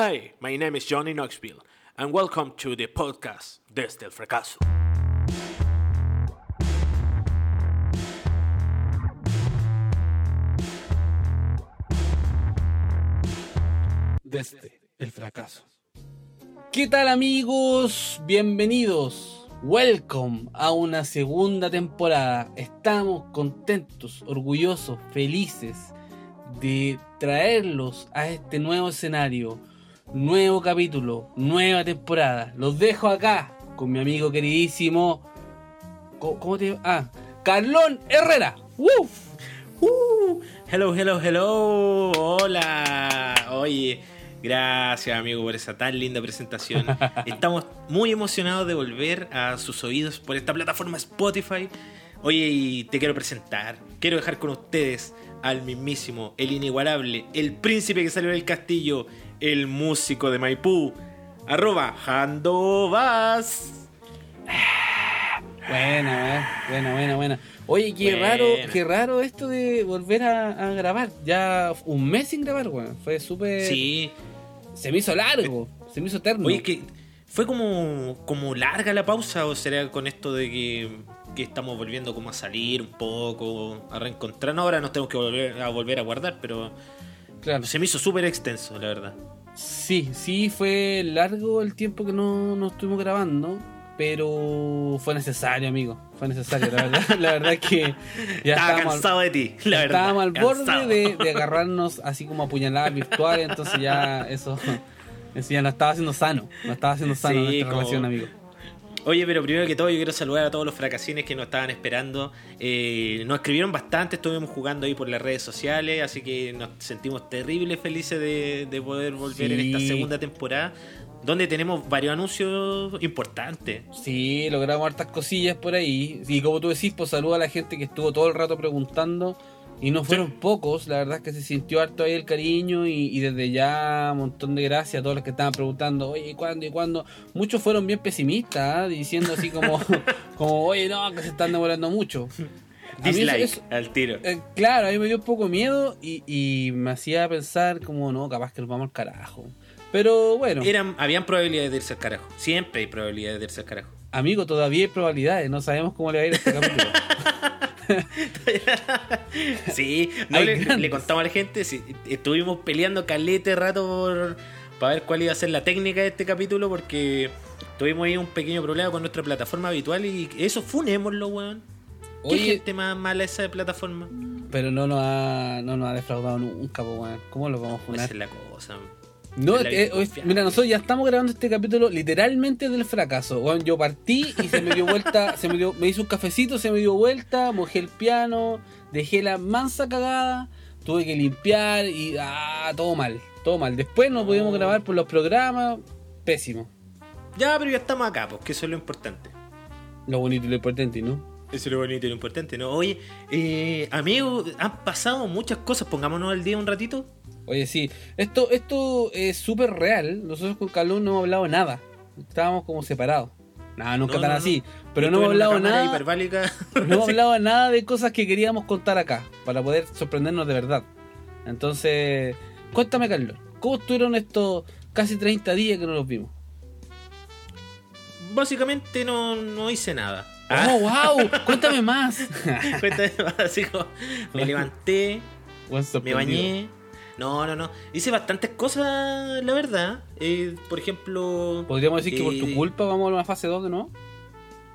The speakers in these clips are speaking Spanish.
Hi, my name is Johnny Knoxville, and welcome to the podcast Desde el Fracaso. Desde el fracaso. ¿Qué tal amigos? Bienvenidos. Welcome a una segunda temporada. Estamos contentos, orgullosos, felices de traerlos a este nuevo escenario, nuevo capítulo, nueva temporada. Los dejo acá con mi amigo queridísimo. ¿Cómo, te llamas? Ah, Carlón Herrera. ¡Uf! Uh, hello, hello, hello. Hola. Oye, gracias amigo por esa tan linda presentación. Estamos muy emocionados de volver a sus oídos por esta plataforma Spotify. Oye, y te quiero presentar. Quiero dejar con ustedes al mismísimo, el inigualable, el príncipe que salió del castillo, el músico de Maipú, arroba Handovas. Buena, eh, buena, buena, buena. Oye, qué Buena. raro, qué raro esto de volver a, a grabar. Ya un mes sin grabar, weón. Fue súper. Sí, Se me hizo largo, se me hizo eterno. oye, que fue como, como larga la pausa, o será con esto de que, que estamos volviendo como a salir un poco, a reencontrarnos. Ahora nos tenemos que volver a volver a guardar, pero claro. se me hizo súper extenso, la verdad. Sí, sí, fue largo el tiempo que no, no estuvimos grabando. Pero fue necesario, amigo. Fue necesario, la verdad. La verdad es que ya Estaba estábamos, al- cansado de ti, la verdad. estábamos al borde de, de agarrarnos así como a puñaladas virtuales. Entonces ya eso, eso ya no estaba haciendo sano. No estaba haciendo sano Sí, nuestra como- relación, amigo. Oye, pero primero que todo yo quiero saludar a todos los fracasines que nos estaban esperando. Eh, nos escribieron bastante, estuvimos jugando ahí por las redes sociales, así que nos sentimos terribles felices de, de poder volver en esta segunda temporada, donde tenemos varios anuncios importantes. Sí, logramos hartas cosillas por ahí. Y como tú decís, pues saludo a la gente que estuvo todo el rato preguntando. Y no fueron pocos, la verdad es que se sintió harto ahí el cariño y, y desde ya un montón de gracias a todos los que estaban preguntando, oye, ¿y cuándo y cuándo? Muchos fueron bien pesimistas, ¿ah? diciendo así como, como, oye, no, que se están demorando mucho. Eso- Dislike eso- al tiro. eh, claro, a mí me dio un poco miedo y, y me hacía pensar como, no, capaz que nos vamos al carajo. Pero bueno, Eran, habían probabilidades de irse al carajo. Siempre hay probabilidades de irse al carajo. amigo, todavía hay probabilidades, no sabemos cómo le va a ir a este capítulo. Sí, no le, contamos a la gente, sí, estuvimos peleando calete rato por, para ver cuál iba a ser la técnica de este capítulo porque tuvimos ahí un pequeño problema con nuestra plataforma habitual y eso funémoslo, weón. ¿Qué Oye, gente más mala esa de plataforma? pero no nos ha, no nos ha defraudado nunca, weón. ¿Cómo lo vamos a Esa funar? es la cosa. No, eh, hoy- mira, nosotros ya estamos grabando este capítulo literalmente del fracaso. Weón, yo partí y se me dio vuelta, se me dio, me hizo un cafecito, se me dio vuelta, mojé el piano, dejé la mansa cagada, tuve que limpiar y ah, todo mal, todo mal. Después no pudimos grabar por los programas, pésimo. Ya, pero ya estamos acá, pues que eso es lo importante. Lo bonito y lo importante, ¿no? Eso es lo bonito y lo importante, ¿no? Oye, eh, amigo, han pasado muchas cosas, pongámonos al día un ratito. Oye, sí, esto, esto es súper real. Nosotros con Calón no hemos hablado nada. Estábamos como separados. Nada, nunca No, tan no, así. no. Pero no hemos hablado nada. hiperbálica. No hemos hablado nada de cosas que queríamos contar acá. Para poder sorprendernos de verdad. Entonces, cuéntame, Carlos. ¿Cómo estuvieron estos casi 30 días que no los vimos? Básicamente no, no hice nada. ¡Oh, wow! Cuéntame más. Cuéntame más, así como, me levanté, me bañé. No, no, no. Hice bastantes cosas, la verdad. Eh, por ejemplo. ¿Podríamos decir que por tu eh, culpa vamos a la fase 2 de nuevo?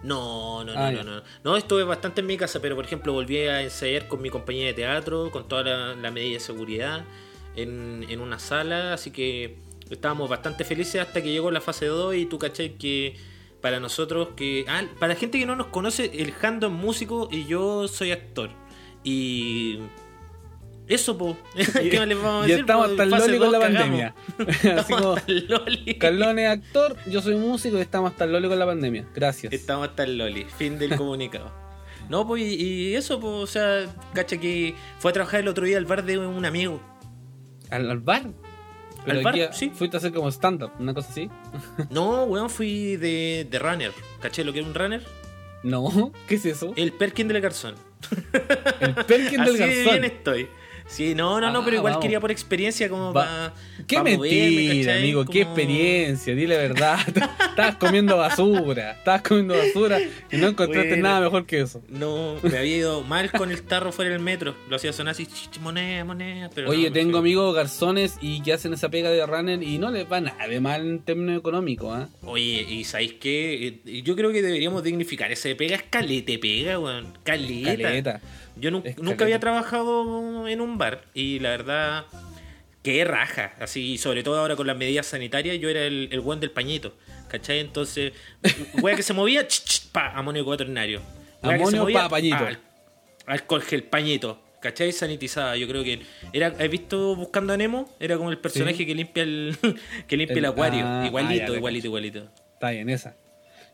No, no, no, Ah, no, ya. no. No, estuve bastante en mi casa, pero por ejemplo volví a ensayar con mi compañía de teatro, con toda la, la medida de seguridad, en, en una sala, así que estábamos bastante felices hasta que llegó la fase 2 y tú caché que para nosotros que... Ah, para la gente que no nos conoce, el Jando es músico y yo soy actor. Y... Eso, po. ¿Qué más les vamos a decir? estamos loli con 2 la pandemia. Así como, loli. Carlón es actor, yo soy músico y estamos hasta el loli con la pandemia. Gracias. Estamos hasta el Loli, fin del comunicado. No, pues, y, eso, pues, o sea, cacha que fue a trabajar el otro día al bar de un amigo. ¿Al, al bar? Pero Al bar, sí. Fuiste a hacer como stand-up, una cosa así. No, weón, fui de, de runner. ¿Caché lo que es un runner? No, ¿qué es eso? El Perkin del Garzón. El Perkin del Así de bien Garzón. estoy. Sí, no, no, no, Ah, pero igual vamos. quería por experiencia como Va- para. Qué mentira, amigo, qué experiencia, di la verdad. Estabas comiendo basura, estabas comiendo basura y no encontraste Bueno. nada mejor que eso. No, me había ido mal con el tarro fuera del metro. Lo hacía sonar así, moneda, moneda. Pero Oye, no, tengo amigos garzones y que hacen esa pega de runner y no les va nada de mal en términos económicos, ¿ah? Oye, ¿y sabéis qué? Eh, Yo creo que deberíamos dignificar ese pega. Es calete pega, weón. Caleta. Caleta. Yo nu- Es nunca había trabajado en un bar y la verdad, qué raja. Así, sobre todo ahora con las medidas sanitarias, yo era el, el buen del pañito. ¿Cachai? Entonces, wea que se movía, ch, ch, pa, amonio cuaternario. Wea que se Amonio, movía, pa, pañito. al- alcohol gel, pañito. ¿Cachai? Sanitizada. Yo creo que era. ¿Has visto Buscando a Nemo? Era como el personaje Sí. que limpia el que limpia el, El- acuario. ah, igualito, ah, ya, igualito, igualito. Está bien, esa.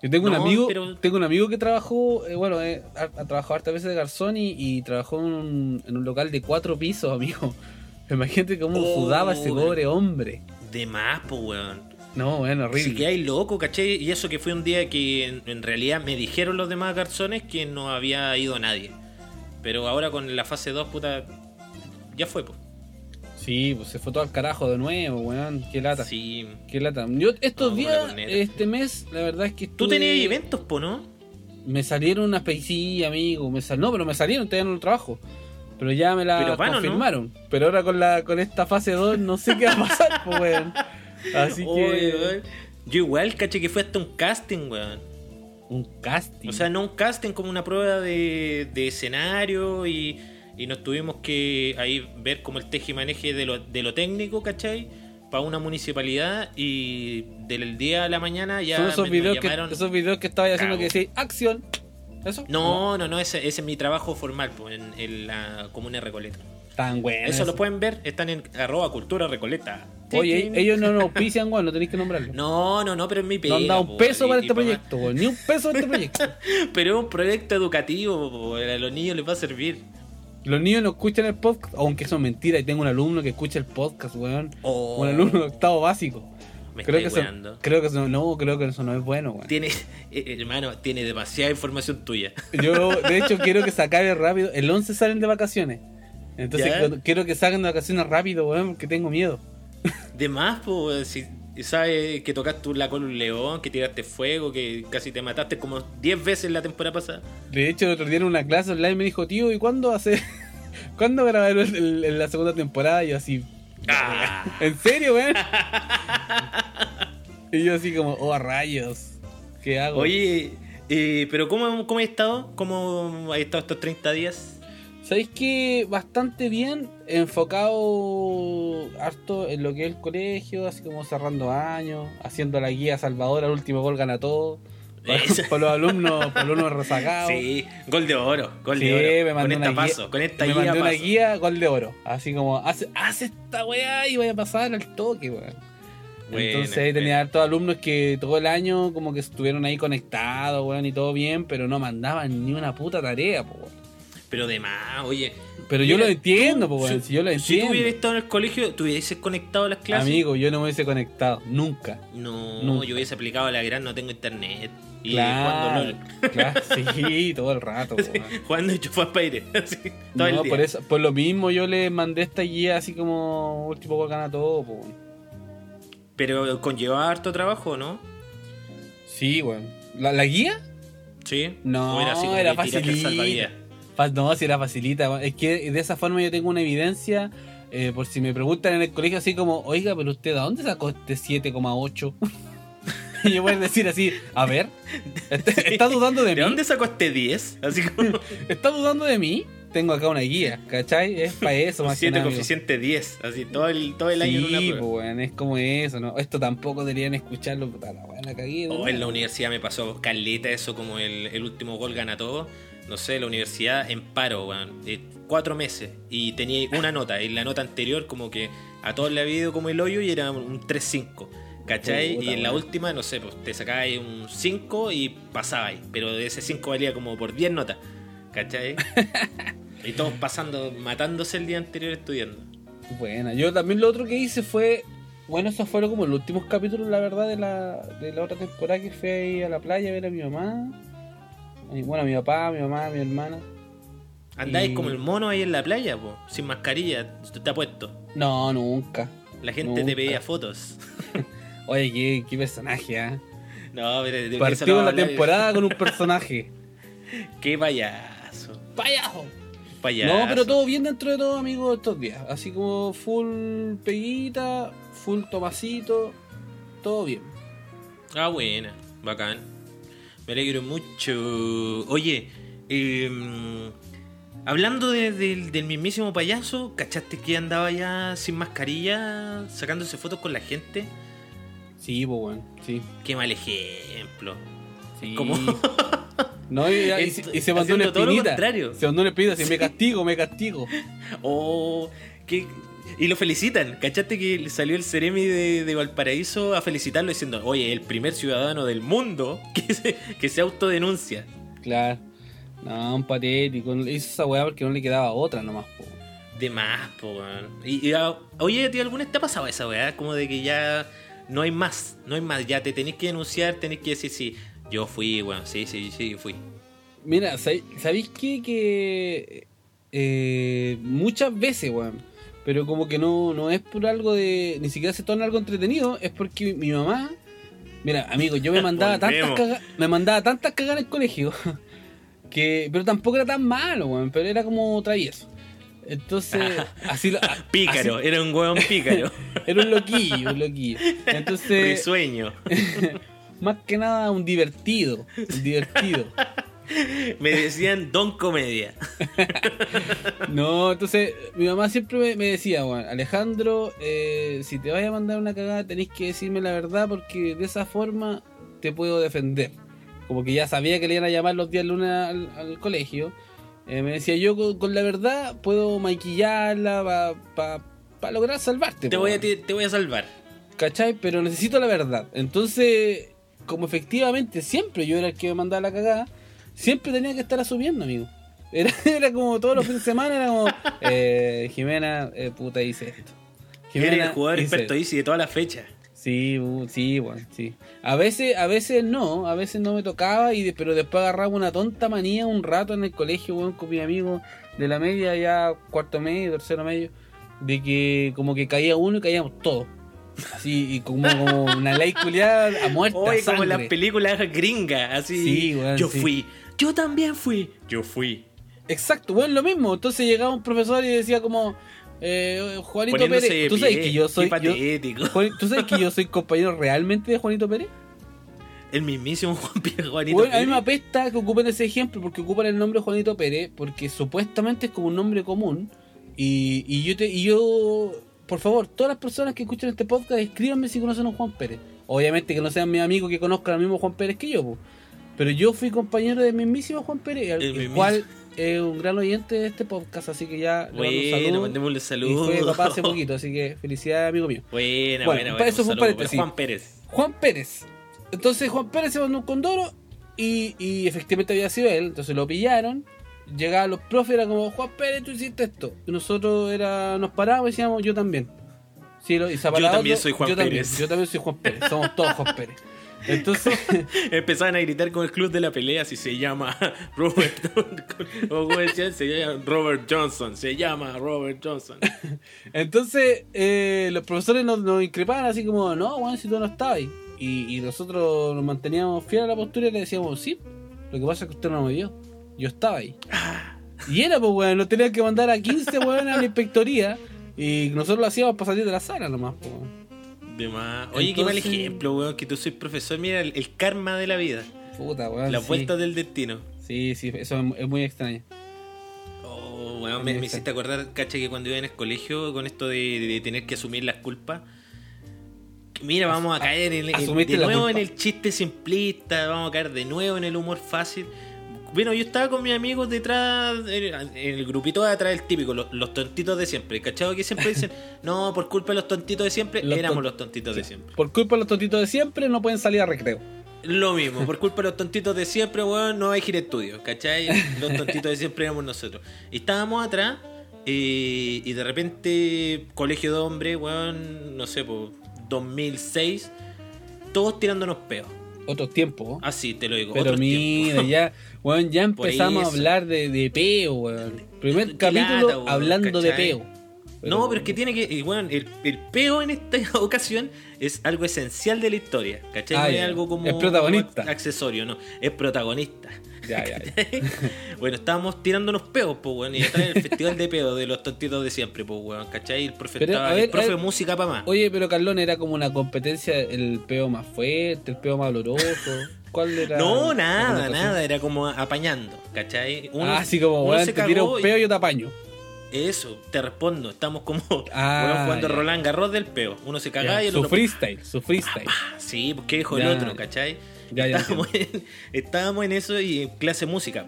Yo tengo un amigo, pero- tengo un amigo que trabajó, eh, bueno, eh, ha, ha trabajado hartas veces de garzón y, y trabajó en un, en un local de cuatro pisos, amigo. Imagínate cómo Oh, sudaba ese pobre hombre. De más, pues, weón. No, bueno, horrible. que hay loco, ¿cachai? Y eso que fue un día que en, en realidad me dijeron los demás garzones que no había ido nadie. Pero ahora con la fase 2, puta, ya fue, pues. Sí, pues se fue todo al carajo de nuevo, weón. Qué lata. Sí. Qué lata. Yo estos No, días, este mes, la verdad es que Tú estuve- tenías eventos, po, ¿no? Me salieron unas sí, amigo. Me sal... No, pero me salieron, todavía no lo trabajo. Pero ya me la confirmaron. Pero ahora con la con esta fase 2 no sé qué va a pasar, pues, weón. Así que. weón. Yo igual, caché que fue hasta un casting, weón. Un casting. O sea, no un casting como una prueba de, de escenario y, y nos tuvimos que ahí ver como el teje y maneje de lo, de lo técnico, ¿cachai? Para una municipalidad y del día a la mañana ya Son esos me- me videos, que, llamaron- esos videos que estaba haciendo Cago. que decís, acción. ¿Eso? No, no, no, ese, ese es mi trabajo formal pues, en, en la comuna Recoleta. Tan bueno. Eso lo pueden ver, están en arroba cultura Recoleta. Oye, ellos no nos auspician, weón, no tenéis que nombrarlo. No, no, no, pero es mi pega. No han dado un peso para y este proyecto, weón. Ni un peso para este proyecto. Pero es un proyecto educativo, po, a los niños les va a servir. Los niños no escuchan el podcast, aunque eso es mentira. Y tengo un alumno que escucha el podcast, weón. Oh. Un alumno de octavo básico. Me Creo que, eso, creo que eso no, creo que eso no es bueno, weón. Tiene, eh, hermano, tiene demasiada información tuya. Yo, de hecho, quiero que se acabe rápido. El 11 salen de vacaciones. Entonces, quiero que salgan de vacaciones rápido, weón, porque tengo miedo. De más, pues, si sabes que tocaste la cola un león, que tiraste fuego, que casi te mataste como 10 veces la temporada pasada. De hecho, el otro día en una clase online me dijo, tío, ¿y cuándo hace? ¿Cuándo grabar la segunda temporada? Y yo así, Ah. ¿en serio, weón? y yo así como, oh, rayos. ¿Qué hago? Oye, eh, pero ¿cómo, ¿cómo has estado? ¿Cómo has estado estos 30 días? ¿Sabéis que bastante bien enfocado harto en lo que es el colegio, así como cerrando años, haciendo la guía Salvador, al último gol gana todo, para, para los alumnos, para los alumnos rezagados. Sí, gol de oro, gol Sí, de oro. me con esta una paso, guía, con esta me guía mandó una paso. guía gol de oro, así como hace, hace esta weá y vaya a pasar al toque, weón. Entonces ahí tenía hartos alumnos que todo el año como que estuvieron ahí conectados, weón, y todo bien, pero no mandaban ni una puta tarea, po, weón. Pero de más, oye. Pero yo lo entiendo, tú, po, weón, si yo lo Si entiendo. tú hubieras estado en el colegio, ¿tú hubieses conectado a las clases? Amigo, yo no me hubiese conectado, nunca. No, Nunca. yo hubiese aplicado a la gran, no tengo internet. Y claro, jugando LOL. claro, sí, todo el rato. weón. Jugando Chufas Paire. Así, todo el No, día. por eso, por lo mismo yo le mandé esta guía así como último gol gana todo, po. Pero conllevaba harto trabajo, ¿no? Sí, weón. ¿La, la guía? Sí. No, ¿O así era el facilita. No, si era facilita. Es que de esa forma yo tengo una evidencia. eh, por si me preguntan en el colegio así como, oiga, pero usted, ¿a dónde sacó este 7,8? y yo voy a decir así, a ver, ¿está, está dudando de, ¿De mí? dónde sacó este 10? Así como ¿Está dudando de mí? Tengo acá una guía, ¿cachai? Es para eso más que 7 nada. amigo. coeficiente 10. Así todo el, todo el año en una Sí, prueba. pues, es como eso, ¿no? Esto tampoco deberían escucharlo, puta la la cagué. Oh, en la universidad me pasó caleta eso como el, el último gol gana todo. No sé, la universidad en paro, weón. de cuatro meses. Y tenía una nota. Y la nota anterior como que a todos le había ido como el hoyo y era un 3-5. ¿Cachai? Puta, y en la última, no sé, pues te sacabais un 5 y pasabais. Pero de ese 5 valía como por 10 notas. ¿Cachai? y todos pasando, matándose el día anterior estudiando. Bueno, yo también lo otro que hice fue. Bueno, esos fueron como los últimos capítulos, la verdad, de la, de la otra temporada que fui ahí a la playa a ver a mi mamá. Bueno, mi papá, mi mamá, mi hermana. Andáis Y- como el mono ahí en la playa, po, sin mascarilla, te ha puesto. No, nunca. La gente Nunca. te pedía fotos. Oye, qué, qué personaje, ¿ah? No, pero de- Partimos la temporada con un personaje. Qué payaso. ¡Payaso! Payaso. No, pero todo bien dentro de todo, amigo, estos días. Así como full peguita, full tomacito, todo bien. Ah, buena, bacán. Me alegro mucho. Oye, eh, hablando de- del- del mismísimo payaso, ¿cachaste que andaba ya sin mascarilla sacándose fotos con la gente? Sí, pues bueno, sí. Qué mal ejemplo. sí. Como- No, y, y- Esto- y se mandó una haciendo todo lo espinita. contrario. Se mandó una espinita, así, me castigo, me castigo. Oh, que... Y lo felicitan. ¿Cachaste que salió el Ceremi de, de Valparaíso a felicitarlo diciendo, oye, el primer ciudadano del mundo que se, que se autodenuncia? Claro. No, un patético. Hizo esa weá porque no le quedaba otra nomás, po. De más, po, weón. Y, y, ah, oye, tío, ¿alguna vez te ha pasado esa weá? Como de que ya no hay más, no hay más. Ya te tenés que denunciar, tenés que decir, sí, yo fui, weón, sí, sí, sí, fui. Mira, ¿sabéis sabéis qué? Que eh, muchas veces, weón. Pero como que no, no es por algo de. Ni siquiera se torna algo entretenido. Es porque mi mamá. Mira, amigo, yo me mandaba tantas cagas. Me mandaba tantas cagas en el colegio. Que. Pero tampoco era tan malo, weón. Pero era como travieso. Entonces. así lo. a- Pícaro, así- era un weón pícaro. era un loquillo, un loquillo. Entonces. Risueño. más que nada un divertido. Un divertido. Me decían Don Comedia. No, entonces mi mamá siempre me, me decía, bueno, Alejandro, eh, si te vas a mandar una cagada tenés que decirme la verdad porque de esa forma te puedo defender. Como que ya sabía que le iban a llamar los días lunes al, al colegio. Eh, me decía, yo con, con la verdad puedo maquillarla para lograr salvarte. Te voy, a, weón". te, te voy a salvar. ¿Cachai? Pero necesito la verdad. Entonces, como efectivamente siempre yo era el que me mandaba la cagada, siempre tenía que estar asumiendo, amigo. Era, era como todos los fines de semana, era como, eh, Jimena, eh, puta, hice esto. Eres el jugador hice experto. Easy de todas las fechas. Sí, sí, bueno, sí. A veces, a veces no, a veces no me tocaba, y de- pero después agarraba una tonta manía un rato en el colegio, weón, con mi amigo de la media, ya cuarto medio, tercero medio, de que como que caía uno y caíamos todos. Así, y como, como una ley culiada a muerte. Oye, a como en las películas gringas, así. Sí, weón, yo sí. fui. Yo también fui. Yo fui. Exacto, bueno, lo mismo. Entonces llegaba un profesor y decía como, eh, Juanito Poniéndose Pérez, ¿tú sabes pie. que yo soy... Qué yo-. Juan- ¿Tú sabes que yo soy compañero realmente de Juanito Pérez? El mismísimo Juan Pierre Juanito Bueno, a mí Pérez. me apesta que ocupen ese ejemplo porque ocupan el nombre Juanito Pérez porque supuestamente es como un nombre común y, y yo te y yo por favor todas las personas que escuchan este podcast escríbanme si conocen a Juan Pérez obviamente que no sean mis amigos que conozcan al mismo Juan Pérez que yo po. Pero yo fui compañero del mismísimo Juan Pérez el, cual es un gran oyente de este podcast así que ya le mando un Bueno, saludo. mandémosle y saludos. fue papá hace poquito así que felicidades amigo mío Buena, Bueno, buena, eso un fue un paréntesis. Juan Pérez. Juan Pérez. Entonces Juan Pérez se mandó un condoro y, y efectivamente había sido él. Entonces lo pillaron. Llegaban los profes, era como, Juan Pérez, tú hiciste esto. Y nosotros era, nos parábamos y decíamos, yo también. Sí, lo- y paraba también otro, soy Juan yo también, Pérez. yo también soy Juan Pérez. Somos todos Juan Pérez. Entonces, Empezaban a gritar con el club de la pelea si se llama Robert o como decían, se llama Robert Johnson, se llama Robert Johnson. entonces eh, los profesores nos, nos increpaban así como, no, Juan, si tú no estabas ahí. Y, y nosotros nos manteníamos fieles a la postura y le decíamos, sí, lo que pasa es que usted no me vio. Yo estaba ahí. Y era, pues, weón, nos tenían que mandar a 15 weón a la inspectoría. Y nosotros lo hacíamos para salir de la sala nomás, pues. Weón. De más. Oye, qué mal ejemplo, weón, que tú soy profesor. Mira, el, el karma de la vida. Puta, weón. Las sí. vueltas del destino. Sí, sí, eso es, muy extraño. Oh, weón, me, hiciste acordar, cacha, que cuando iba en el colegio, con esto de, de tener que asumir las culpas. Mira, vamos a caer en, en- de la nuevo en el chiste simplista, vamos a caer de nuevo en el humor fácil. Bueno, yo estaba con mis amigos detrás, en el grupito de atrás, el típico, los, los tontitos de siempre. ¿Cachado? Que siempre dicen, no, por culpa de los tontitos de siempre, Los éramos los tontitos de siempre. Por culpa de los tontitos de siempre no pueden salir a recreo. Lo mismo, por culpa de los tontitos de siempre, weón, no hay gira estudio, ¿cachai? Los tontitos de siempre éramos nosotros. Y estábamos atrás y de repente, colegio de hombres, weón, no sé, por 2006, todos tirándonos peos. otros tiempos. Ah, sí, te lo digo. Pero otros mira, tiempos. ya, weón, ya empezamos a hablar de, de peo, weón. Primer capítulo lata, weón, hablando de peo. no, pero es que tiene que. bueno, el, el peo en esta ocasión es algo esencial de la historia. ¿Cachai? Ah, no es algo como. Es protagonista. como accesorio, no. Es protagonista. Ya, ya, ya. bueno, estábamos tirando unos peos, pues, weón. Y está en el festival de peos de los tontitos de siempre, pues, weón. ¿Cachai? El profe, Pero, estaba- ver, el profe música para más. Oye, pero Carlón era como una competencia, el peo más fuerte, el peo más doloroso. ¿Cuál era? No, nada, nada, era como apañando, ¿cachai? Uno- ah, así como, se te tiro un peo y yo te apaño. Eso, te respondo, estamos como Ah, weón, jugando. Roland Garros del peo. Uno se caga Ya, y el su otro. freestyle, su freestyle. Ah, sí, porque dijo Ya. el otro, ¿cachai? Ya, ya estábamos, en, estábamos en eso y en clase de música.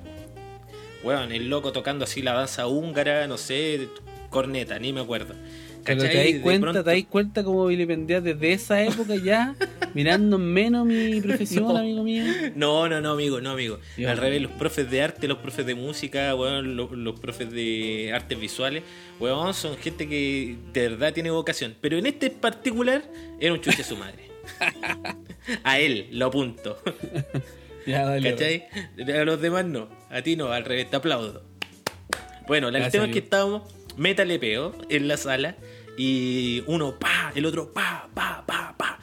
Weón, el loco tocando así la danza húngara, no sé, corneta, ni me acuerdo. Pero te de cuenta, pronto- te das cuenta como vilipendias desde esa época ya, mirando menos mi profesión, No. amigo mío. No, no, no, amigo, no, amigo. Dios Al revés, los profes de arte, los profes de música, weón, los, los profes de artes visuales, weón, son gente que de verdad tiene vocación. Pero en este particular, era un chuche su madre. A él, lo apunto. Ya, dale. ¿Cachai? A los demás no. A ti no, al revés, te aplaudo. Bueno, el tema es que estábamos metalepeo en la sala y uno pa, el otro pa, pa, pa, pa.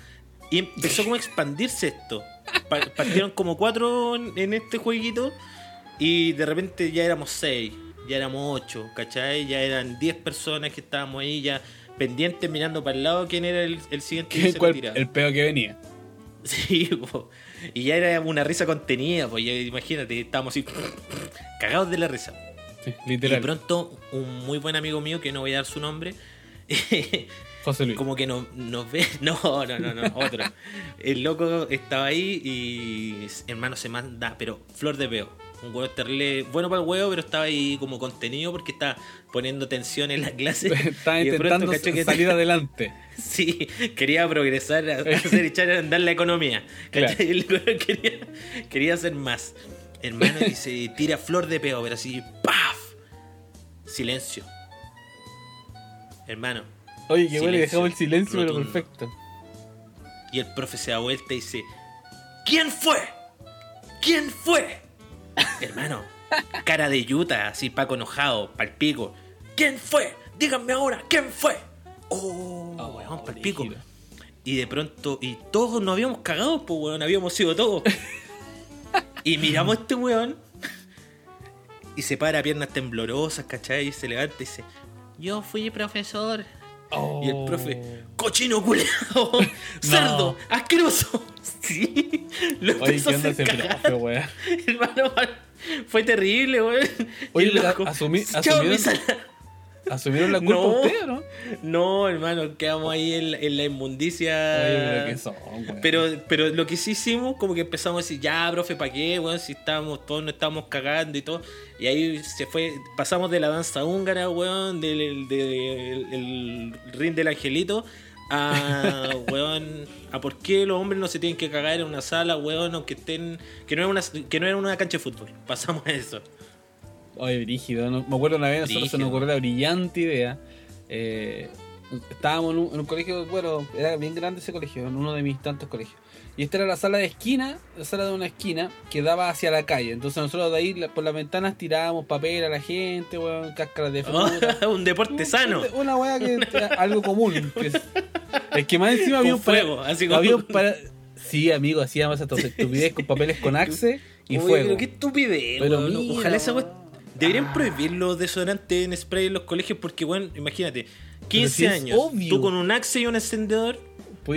Y empezó como a expandirse esto. Pa- partieron como cuatro en, este jueguito y de repente ya éramos seis, ya éramos ocho, ¿cachai? Ya eran diez personas que estábamos ahí ya pendientes mirando para el lado quién era el, el siguiente que ¿Qué- se cuál- el peo que venía. Sí, po. y ya era una risa contenida, pues ya imagínate, estábamos así cagados de la risa. Sí, Y de literal. pronto un muy buen amigo mío, que no voy a dar su nombre, José Luis. como que no- nos ve, no, no, no, no, otro. El loco estaba ahí y hermano se manda, pero flor de peo. Un huevo terrible, bueno para el huevo, pero estaba ahí como contenido porque estaba poniendo tensión en la clase. Estaba pronto intentando cacho que- salir adelante. Sí, quería progresar, hacer echar a andar la economía. Claro. El quería, quería hacer más. Hermano, y se tira flor de peo, pero así, ¡paf! Silencio. Hermano. Oye, qué bueno, dejamos el silencio, pero perfecto. Y el profe se da vuelta y dice: ¿Quién fue? ¿Quién fue? Hermano, cara de yuta, así Paco enojado, palpico. ¿Quién fue? Díganme ahora, ¿quién fue? Oh, Oh, weón, palpico. Y de pronto, y todos nos habíamos cagado, pues weón, habíamos sido todos. y miramos a este weón. Y se para piernas temblorosas, ¿cachai? Y se levanta y dice, yo fui profesor. Y el profe, cochino culeado, cerdo, asqueroso. Sí, lo Oye, empezó ¿qué a onda cagar. profe? Hermano, fue terrible, weón. Oye, asumí-. ¿Asumieron la culpa No. ustedes no? No, hermano, quedamos ahí en, la- en la inmundicia. Son. Pero, pero lo que sí hicimos, como que empezamos a decir, ya, profe, ¿para qué? Bueno, si estábamos, todos nos estábamos cagando y todo. Y ahí se fue, pasamos de la danza húngara, weón, del, del- del- el ring del angelito, a, weón, a por qué los hombres no se tienen que cagar en una sala, weón, aunque estén, que no era una, que no era una cancha de fútbol. Pasamos a eso. Oye, brígido. no- me acuerdo una vez, nosotros se nos ocurrió la brillante idea. eh, estábamos en un, en un colegio, bueno, era bien grande ese colegio, en uno de mis tantos colegios. Y esta era la sala de esquina, la sala de una esquina que daba hacia la calle. Entonces nosotros de ahí por las ventanas tirábamos papel a la gente, weón, cáscaras de fruta. un deporte sano. Una weá que algo común. que es, es que más encima había un para- fuego, así como- había un para- Sí, amigo, hacíamos esta estupidez con papeles con axe y fuego. Pero qué estupidez, Pero mira, Ojalá esa weá- Deberían prohibir los desodorantes en spray en los colegios porque, bueno, imagínate, 15 si es años, obvio. tú con un axe y un encendedor,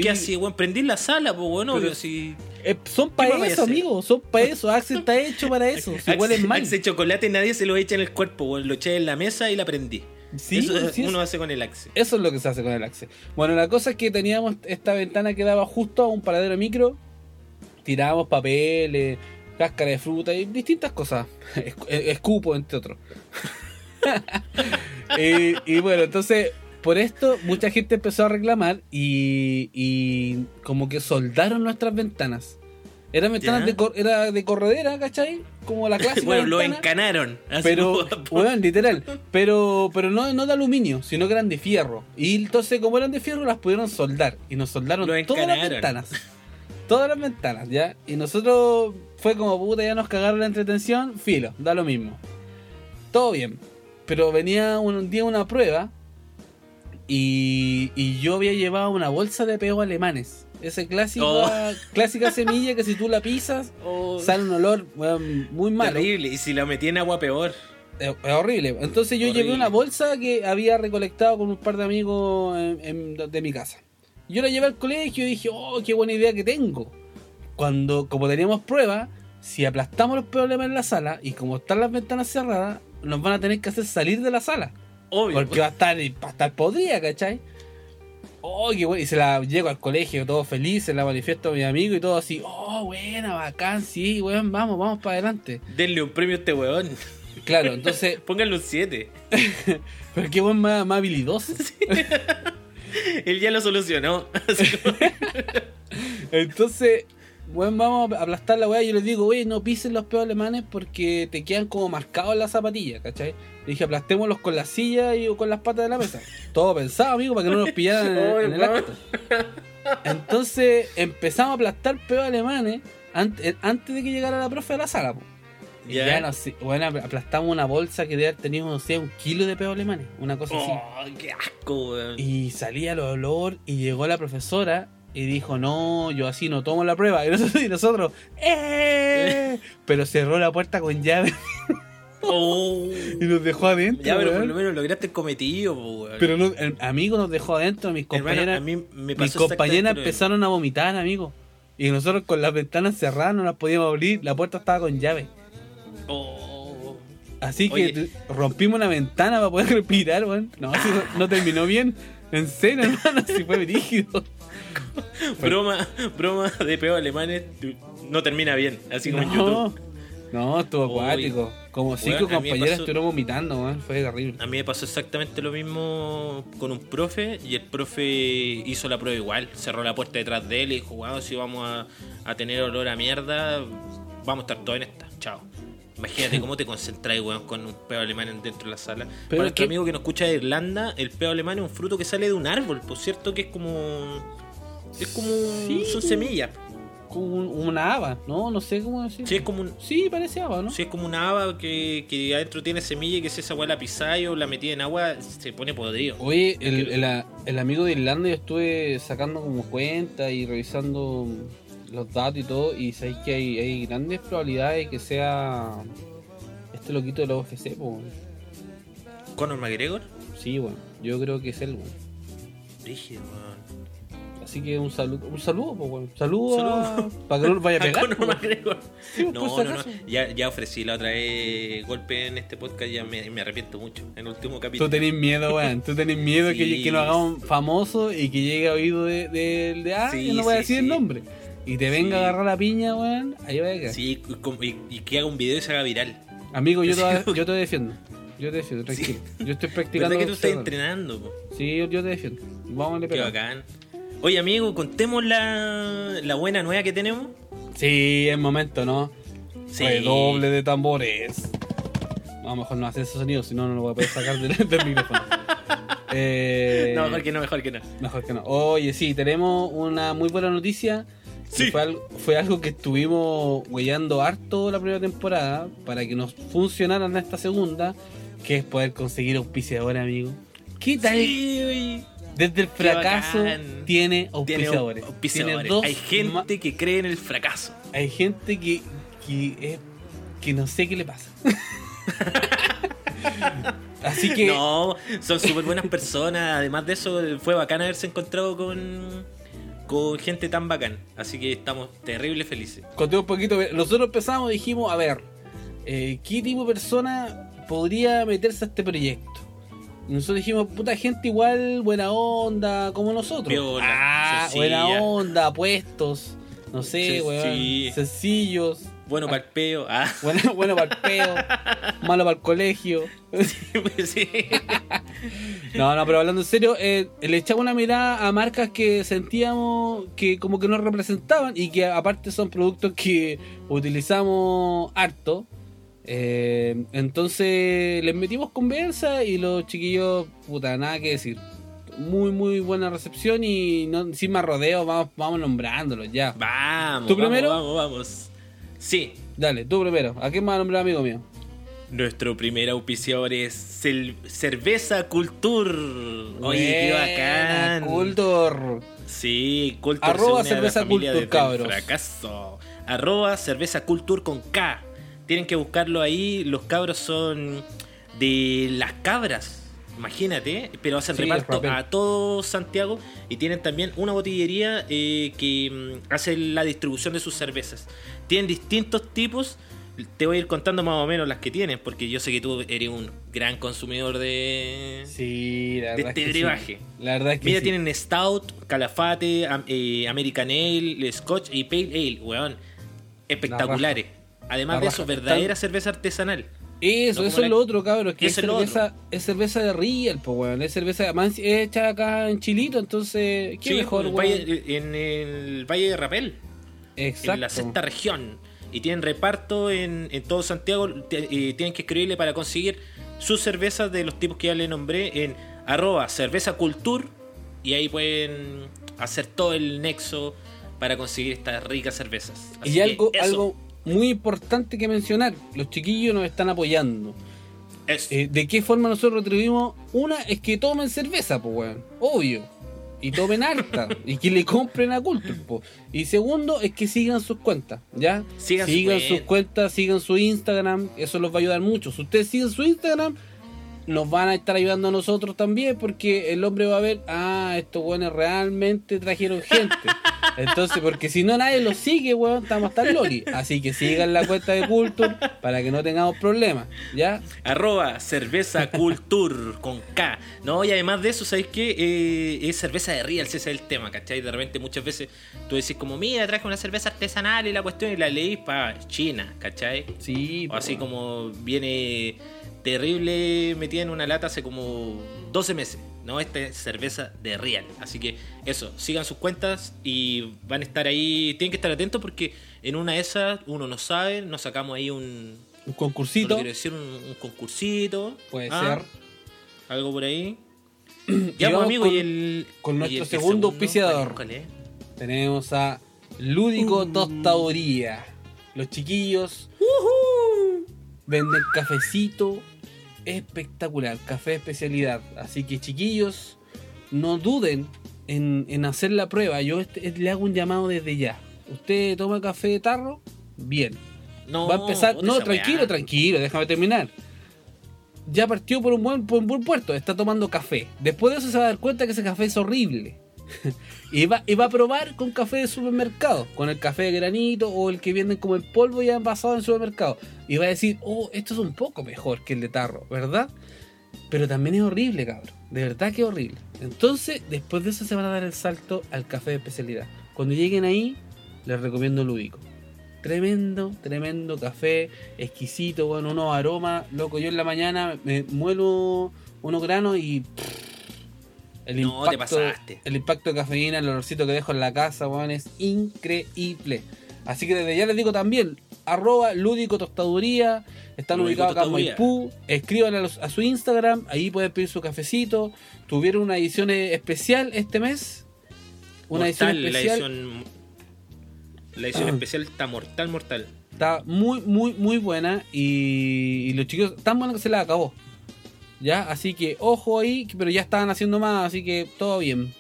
¿qué hacías, weón? Prendí la sala, pues, bueno, Pero- obvio, si... eh, son ¿Qué para eso, amigo. Son para eso. Axe está hecho para eso. Si huelen mal. axe chocolate nadie se lo echa en el cuerpo, weón. Lo eché en la mesa y la prendí. Sí, Eso sí, uno hace con el axe. Eso es lo que se hace con el Axe. Bueno, la cosa es que teníamos esta ventana que daba justo a un paradero micro. Tirábamos papeles, cáscara de fruta y distintas cosas. Eh, Escupo, entre otros. y, y bueno, entonces, por esto, mucha gente empezó a reclamar y, y como que soldaron nuestras ventanas. Eran ventanas de, cor- era de corredera, ¿cachai? Como la clásica bueno, lo encanaron. así Pero, weón, literal. Pero, pero no, no de aluminio, sino que eran de fierro. Y entonces, como eran de fierro, las pudieron soldar. Y nos soldaron Lo todas las ventanas. Todas las ventanas, ¿ya? Y nosotros fue como puta, ya nos cagaron la entretención, filo, da lo mismo. Todo bien. Pero venía un día una prueba y, y yo había llevado una bolsa de pego alemanes. Esa clásica, Oh. clásica semilla que si tú la pisas sale un olor muy malo. Terrible. Y si la metí en agua peor. Es, es horrible. Entonces yo Horrible. llevé una bolsa que había recolectado con un par de amigos en- en- de mi casa. Yo la llevé al colegio y dije, oh, qué buena idea que tengo. Cuando, como teníamos prueba, si aplastamos los problemas en la sala y como están las ventanas cerradas, nos van a tener que hacer salir de la sala. Obvio. Porque va a estar, va a estar podrida, ¿cachai? Oh, qué bueno. Y se la llego al colegio, todo feliz, se la manifiesto a mi amigo y todo así, oh, buena, bacán, sí, weón, vamos, vamos para adelante. Denle un premio a este weón. Claro, entonces, Pónganle un 7. pero qué buen más, más habilidoso. Él ya lo solucionó. Entonces, bueno, vamos a aplastar la weá. Yo les digo, oye, no pisen los peos alemanes porque te quedan como marcados en la zapatilla, ¿cachai? Le dije, aplastémoslos con la silla y con las patas de la mesa. Todo pensado, amigo, para que no nos pillaran en, el- en el acto. Entonces empezamos a aplastar peos alemanes antes, antes de que llegara la profe a la sala. po. Y Ya. ya, no sé, bueno, aplastamos una bolsa que debe haber tenido, no sé, un kilo de peos alemanes, una cosa así. Oh, qué asco, weón. Y salía el olor y llegó la profesora y dijo, no, yo así no tomo la prueba. Y nosotros, y nosotros ¡eh! Pero cerró la puerta con llave Oh. y nos dejó adentro. Ya, pero por lo menos lograste el cometido, weón. Pero no- el amigo nos dejó adentro, mis Hermano, compañeras, a mí me mis compañeras empezaron a vomitar, amigo. Y nosotros con las ventanas cerradas no las podíamos abrir, la puerta estaba con llave. Oh. Así que Oye. rompimos una ventana para poder respirar, weón. No, si no, no terminó bien. En serio, hermano, si fue rígido. Broma, broma de peo alemanes no termina bien, así como en YouTube. No, estuvo acuático. Como cinco me compañeras estuvieron vomitando, weón. Fue terrible. A mí me pasó exactamente lo mismo con un profe y el profe hizo la prueba igual. Cerró la puerta detrás de él y dijo, wow, si vamos a, a tener olor a mierda, vamos a estar todos en esta. Chao. Imagínate cómo te concentras, weón, con un peo alemán dentro de la sala. Pero Para nuestro que- amigo que nos escucha de Irlanda, el peo alemán es un fruto que sale de un árbol, por cierto que es como... Es como... Sí. Son semillas. Como un- una haba, ¿no? No sé cómo decir. Sí, es como un... Sí, parece haba, ¿no? Sí, es como una haba que, que adentro tiene semilla y que si esa weá la pisáis o la metí en agua, se pone podrido. Oye, el, el- el amigo de Irlanda yo estuve sacando como cuenta y revisando los datos y todo. Y sabéis que hay, hay grandes probabilidades de que sea este loquito de la UFC, weón. Conor McGregor. Sí, weón. Yo creo que es él, weón. Rígido, weón. Así que un saludo, un saludo, po, weón. Saludo, Saludo. a- para que no vaya a pegar. Sí, por No, no, no. Ya, ya ofrecí la otra vez golpe en este podcast, ya me, me arrepiento mucho. En el último capítulo. Tú tenés miedo, weón. Tú tenés miedo que, Sí. que nos hagamos famosos y que llegue a oído de, de, de- ah, Sí, yo no voy a decir el nombre. Y te venga a agarrar la piña, weón. Ahí va a quedar. Sí, y, y- que haga un video y se haga viral. Amigo, yo te, yo te defiendo. Yo te defiendo, tranquilo. Yo estoy practicando. ¿Verdad que tú estás entrenando? po? Sí, yo, yo te defiendo. Vamos a Qué bacán. Oye, amigo, contemos la, la buena nueva que tenemos. Sí, es momento, ¿no? Sí. Redoble de tambores. No, mejor no hacer esos sonidos, si no, no lo voy a poder sacar del, del micrófono. Eh, No, mejor que no, mejor que no. Mejor que no. Oye, sí, tenemos una muy buena noticia. Sí. Fue, algo, fue algo que estuvimos huellando harto la primera temporada para que nos funcionara en esta segunda, que es poder conseguir auspiciadores, amigo. ¿Qué tal? Sí. Desde el fracaso tiene Tiene auspiciadores. Tiene Hay gente que cree en el fracaso. hay gente que, que, es- que no sé qué le pasa. Así que No, son súper buenas personas. Además de eso, fue bacán haberse encontrado con, con gente tan bacán. Así que estamos terrible felices. conté un poquito. Nosotros empezamos y dijimos, a ver, eh, ¿qué tipo de persona podría meterse a este proyecto? Y nosotros dijimos, puta gente igual, buena onda, como nosotros. Piola, ah, sencilla. buena onda, apuestos, no sé, weón, sencillos, Bueno, para el peo. Ah, bueno, bueno para el peo, malo para el colegio. sí. No, no, pero hablando en serio, eh, le echamos una mirada a marcas que sentíamos que como que nos representaban y que aparte son productos que utilizamos harto. Eh, entonces les metimos conversa y los chiquillos, puta, nada que decir. muy, muy buena recepción y no, sin más rodeo, vamos, vamos nombrándolos ya. Vamos, ¿Tú vamos, primero? Vamos, vamos. Sí, Dale, tú primero. ¿A quién más nombrar, amigo mío? nuestro primer auspiciador es Cerveza Cultur. Oye, qué bacán. Cultor. Sí, Cultur Arroba se une a la Cerveza familia Cultur, cabros. fracaso. Arroba Cerveza Cultur con K. Tienen que buscarlo ahí. Los cabros son de las cabras. Imagínate, pero hacen Sí, reparto a todo Santiago y tienen también una botillería eh, que mm, hace la distribución de sus cervezas. Tienen distintos tipos. Te voy a ir contando más o menos las que tienen, porque yo sé que tú eres un gran consumidor de, Sí, la de este es que sí. brebaje. La verdad es que Mira, sí. tienen Stout, Calafate, eh, American Ale, Scotch y Pale Ale, weón. Espectaculares. Además La de eso, verdadera cerveza artesanal. Eso, No eso es la- lo otro, cabrón. Que es es cerveza, es cerveza de Riel, pues, weón. Es cerveza además hecha acá en Chilito, entonces, ¿qué Sí, mejor, en el, valle, en el Valle de Rapel, Exacto. en la sexta región. Y tienen reparto en, en todo Santiago. Eh, tienen que escribirle para conseguir sus cervezas de los tipos que ya le nombré en arroba cerveza cultur. Y ahí pueden hacer todo el nexo para conseguir estas ricas cervezas. Así Y algo, algo muy importante que mencionar, los chiquillos nos están apoyando. Eh, ¿De qué forma nosotros retribuimos? Una es que tomen cerveza, pues, weón. Obvio. Y tomen harta. y que le compren a Culture, po. Y segundo es que sigan sus cuentas, ¿ya? Sigan su sus cuenta. cuentas, sigan su Instagram. Eso los va a ayudar mucho. Si ustedes siguen su Instagram, nos van a estar ayudando a nosotros también porque el hombre va a ver, ah, estos weones realmente trajeron gente. Entonces, porque si no nadie los sigue, weón, estamos hasta el loli. Así que sigan la cuenta de Culture para que no tengamos problemas, ¿ya? Arroba cerveza cultur con K. No, y además de eso, ¿sabéis qué? Eh, es cerveza de Real, ese es el tema, ¿cachai? De repente muchas veces tú decís como, mira, traje una cerveza artesanal y la cuestión y la leís para China, ¿cachai? Sí, O así como viene terrible metida en una lata hace como 12 meses. No, esta es cerveza de Real. Así que eso, sigan sus cuentas y van a estar ahí. Tienen que estar atentos porque en una de esas uno no sabe, nos sacamos ahí un, concursito, quiero decir, un, un concursito. puede Ah, ser. Algo por ahí. Y Ya, pues, vamos amigo, con- y el. con nuestro el segundo auspiciador. Tenemos a Lúdico Uh. Tostaduría. Los chiquillos venden cafecito espectacular, café de especialidad. Así que chiquillos, no duden en, en hacer la prueba. Yo este- le hago un llamado desde ya. ¿Usted toma café de tarro? Bien. No, Va a empezar. No, tranquilo, tranquilo, déjame terminar. Ya partió por un buen, por un buen puerto, está tomando café. Después de eso se va a dar cuenta que ese café es horrible. y, va, a probar con café de supermercado, con el café de granito o el que venden como el polvo ya envasado en el supermercado. Y va a decir, oh, esto es un poco mejor que el de tarro, ¿verdad? Pero también es horrible, cabrón. De verdad que es horrible. Entonces, después de eso se van a dar el salto al café de especialidad. Cuando lleguen ahí, les recomiendo Lubico. Tremendo, tremendo café, exquisito, bueno, unos aromas. Loco, yo en la mañana me muelo unos granos y. el No, te impacto, pasaste. el impacto de cafeína, el olorcito que dejo en la casa, weón, es increíble. Así que desde ya les digo también, arroba lúdico tostaduría, están Lúdico ubicados acá en. Maipú, escriban a, los- a su Instagram, ahí pueden pedir su cafecito. Tuvieron una edición eh, especial este mes. Una edición especial. La edición, la edición especial está mortal, mortal. Está muy, muy, muy buena. Y, y los chicos, tan buena que se la acabó. Ya, así que ojo ahí, pero ya estaban haciendo más, así que todo bien.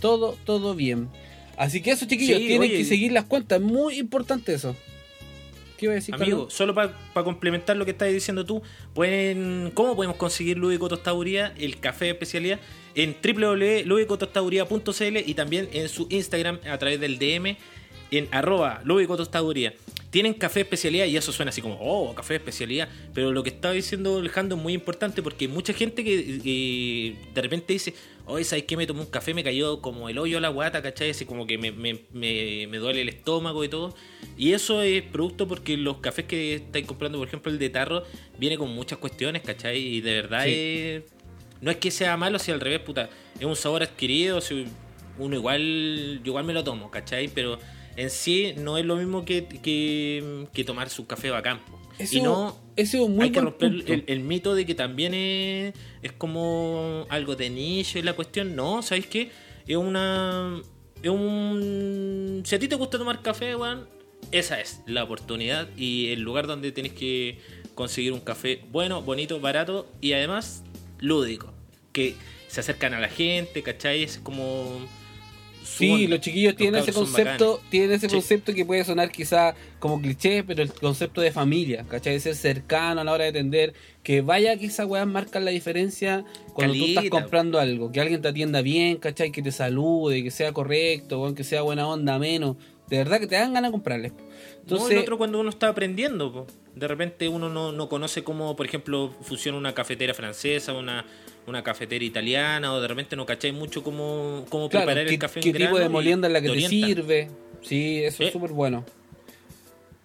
Todo, todo bien. Así que eso, chiquillos, Sí, tienen oye. que seguir las cuentas. Muy importante eso. ¿Qué iba a decir, Amigo, Carlos? solo para complementar lo que estás diciendo tú, pueden, ¿cómo podemos conseguir Lúdico Tostaduría, el café de especialidad? En www.ludicotostaduría.cl y también en su Instagram a través del DM en arroba Lúdico Tostaduría. Tienen café de especialidad y eso suena así como, oh, café de especialidad. Pero lo que estaba diciendo Alejandro es muy importante porque hay mucha gente que de repente dice, oye, ¿sabes qué? Me tomé un café, me cayó como el hoyo a la guata, ¿cachai? Así como que me, me- me- me duele el estómago y todo. Y eso es producto porque los cafés que estáis comprando, por ejemplo, el de tarro, viene con muchas cuestiones, ¿cachai? Y de verdad Sí. es- no es que sea malo, si al revés, puta, es un sabor adquirido, si uno igual, yo igual me lo tomo, ¿cachai? Pero en sí no es lo mismo que, que, que tomar su café bacán. Eso, y no ese es un muy hay que romper el mito de que también es, es como algo de nicho y la cuestión. No, ¿sabéis qué? Es una. Es un. Si a ti te gusta tomar café, weón, esa es la oportunidad y el lugar donde tenés que conseguir un café bueno, bonito, barato y además lúdico. Que se acercan a la gente, ¿cachai? Es como. Sí, onda. los chiquillos tienen ese concepto, tienen ese Sí. concepto que puede sonar quizá como cliché, pero el concepto de familia, ¿cachai? De ser cercano a la hora de atender, que vaya que esas weas marcan la diferencia cuando tú estás comprando algo, que alguien te atienda bien, ¿cachai? Que te salude, que sea correcto, que sea buena onda, menos. De verdad que te dan ganas de comprarles. no, Entonces, el otro cuando uno está aprendiendo, po. de repente uno no, no conoce cómo, por ejemplo, funciona una cafetera francesa, una, una cafetera italiana, o de repente no cacháis mucho cómo, cómo claro, preparar qué, el café en qué tipo grano de molienda es la que te, sirve. Sí, eso es súper bueno.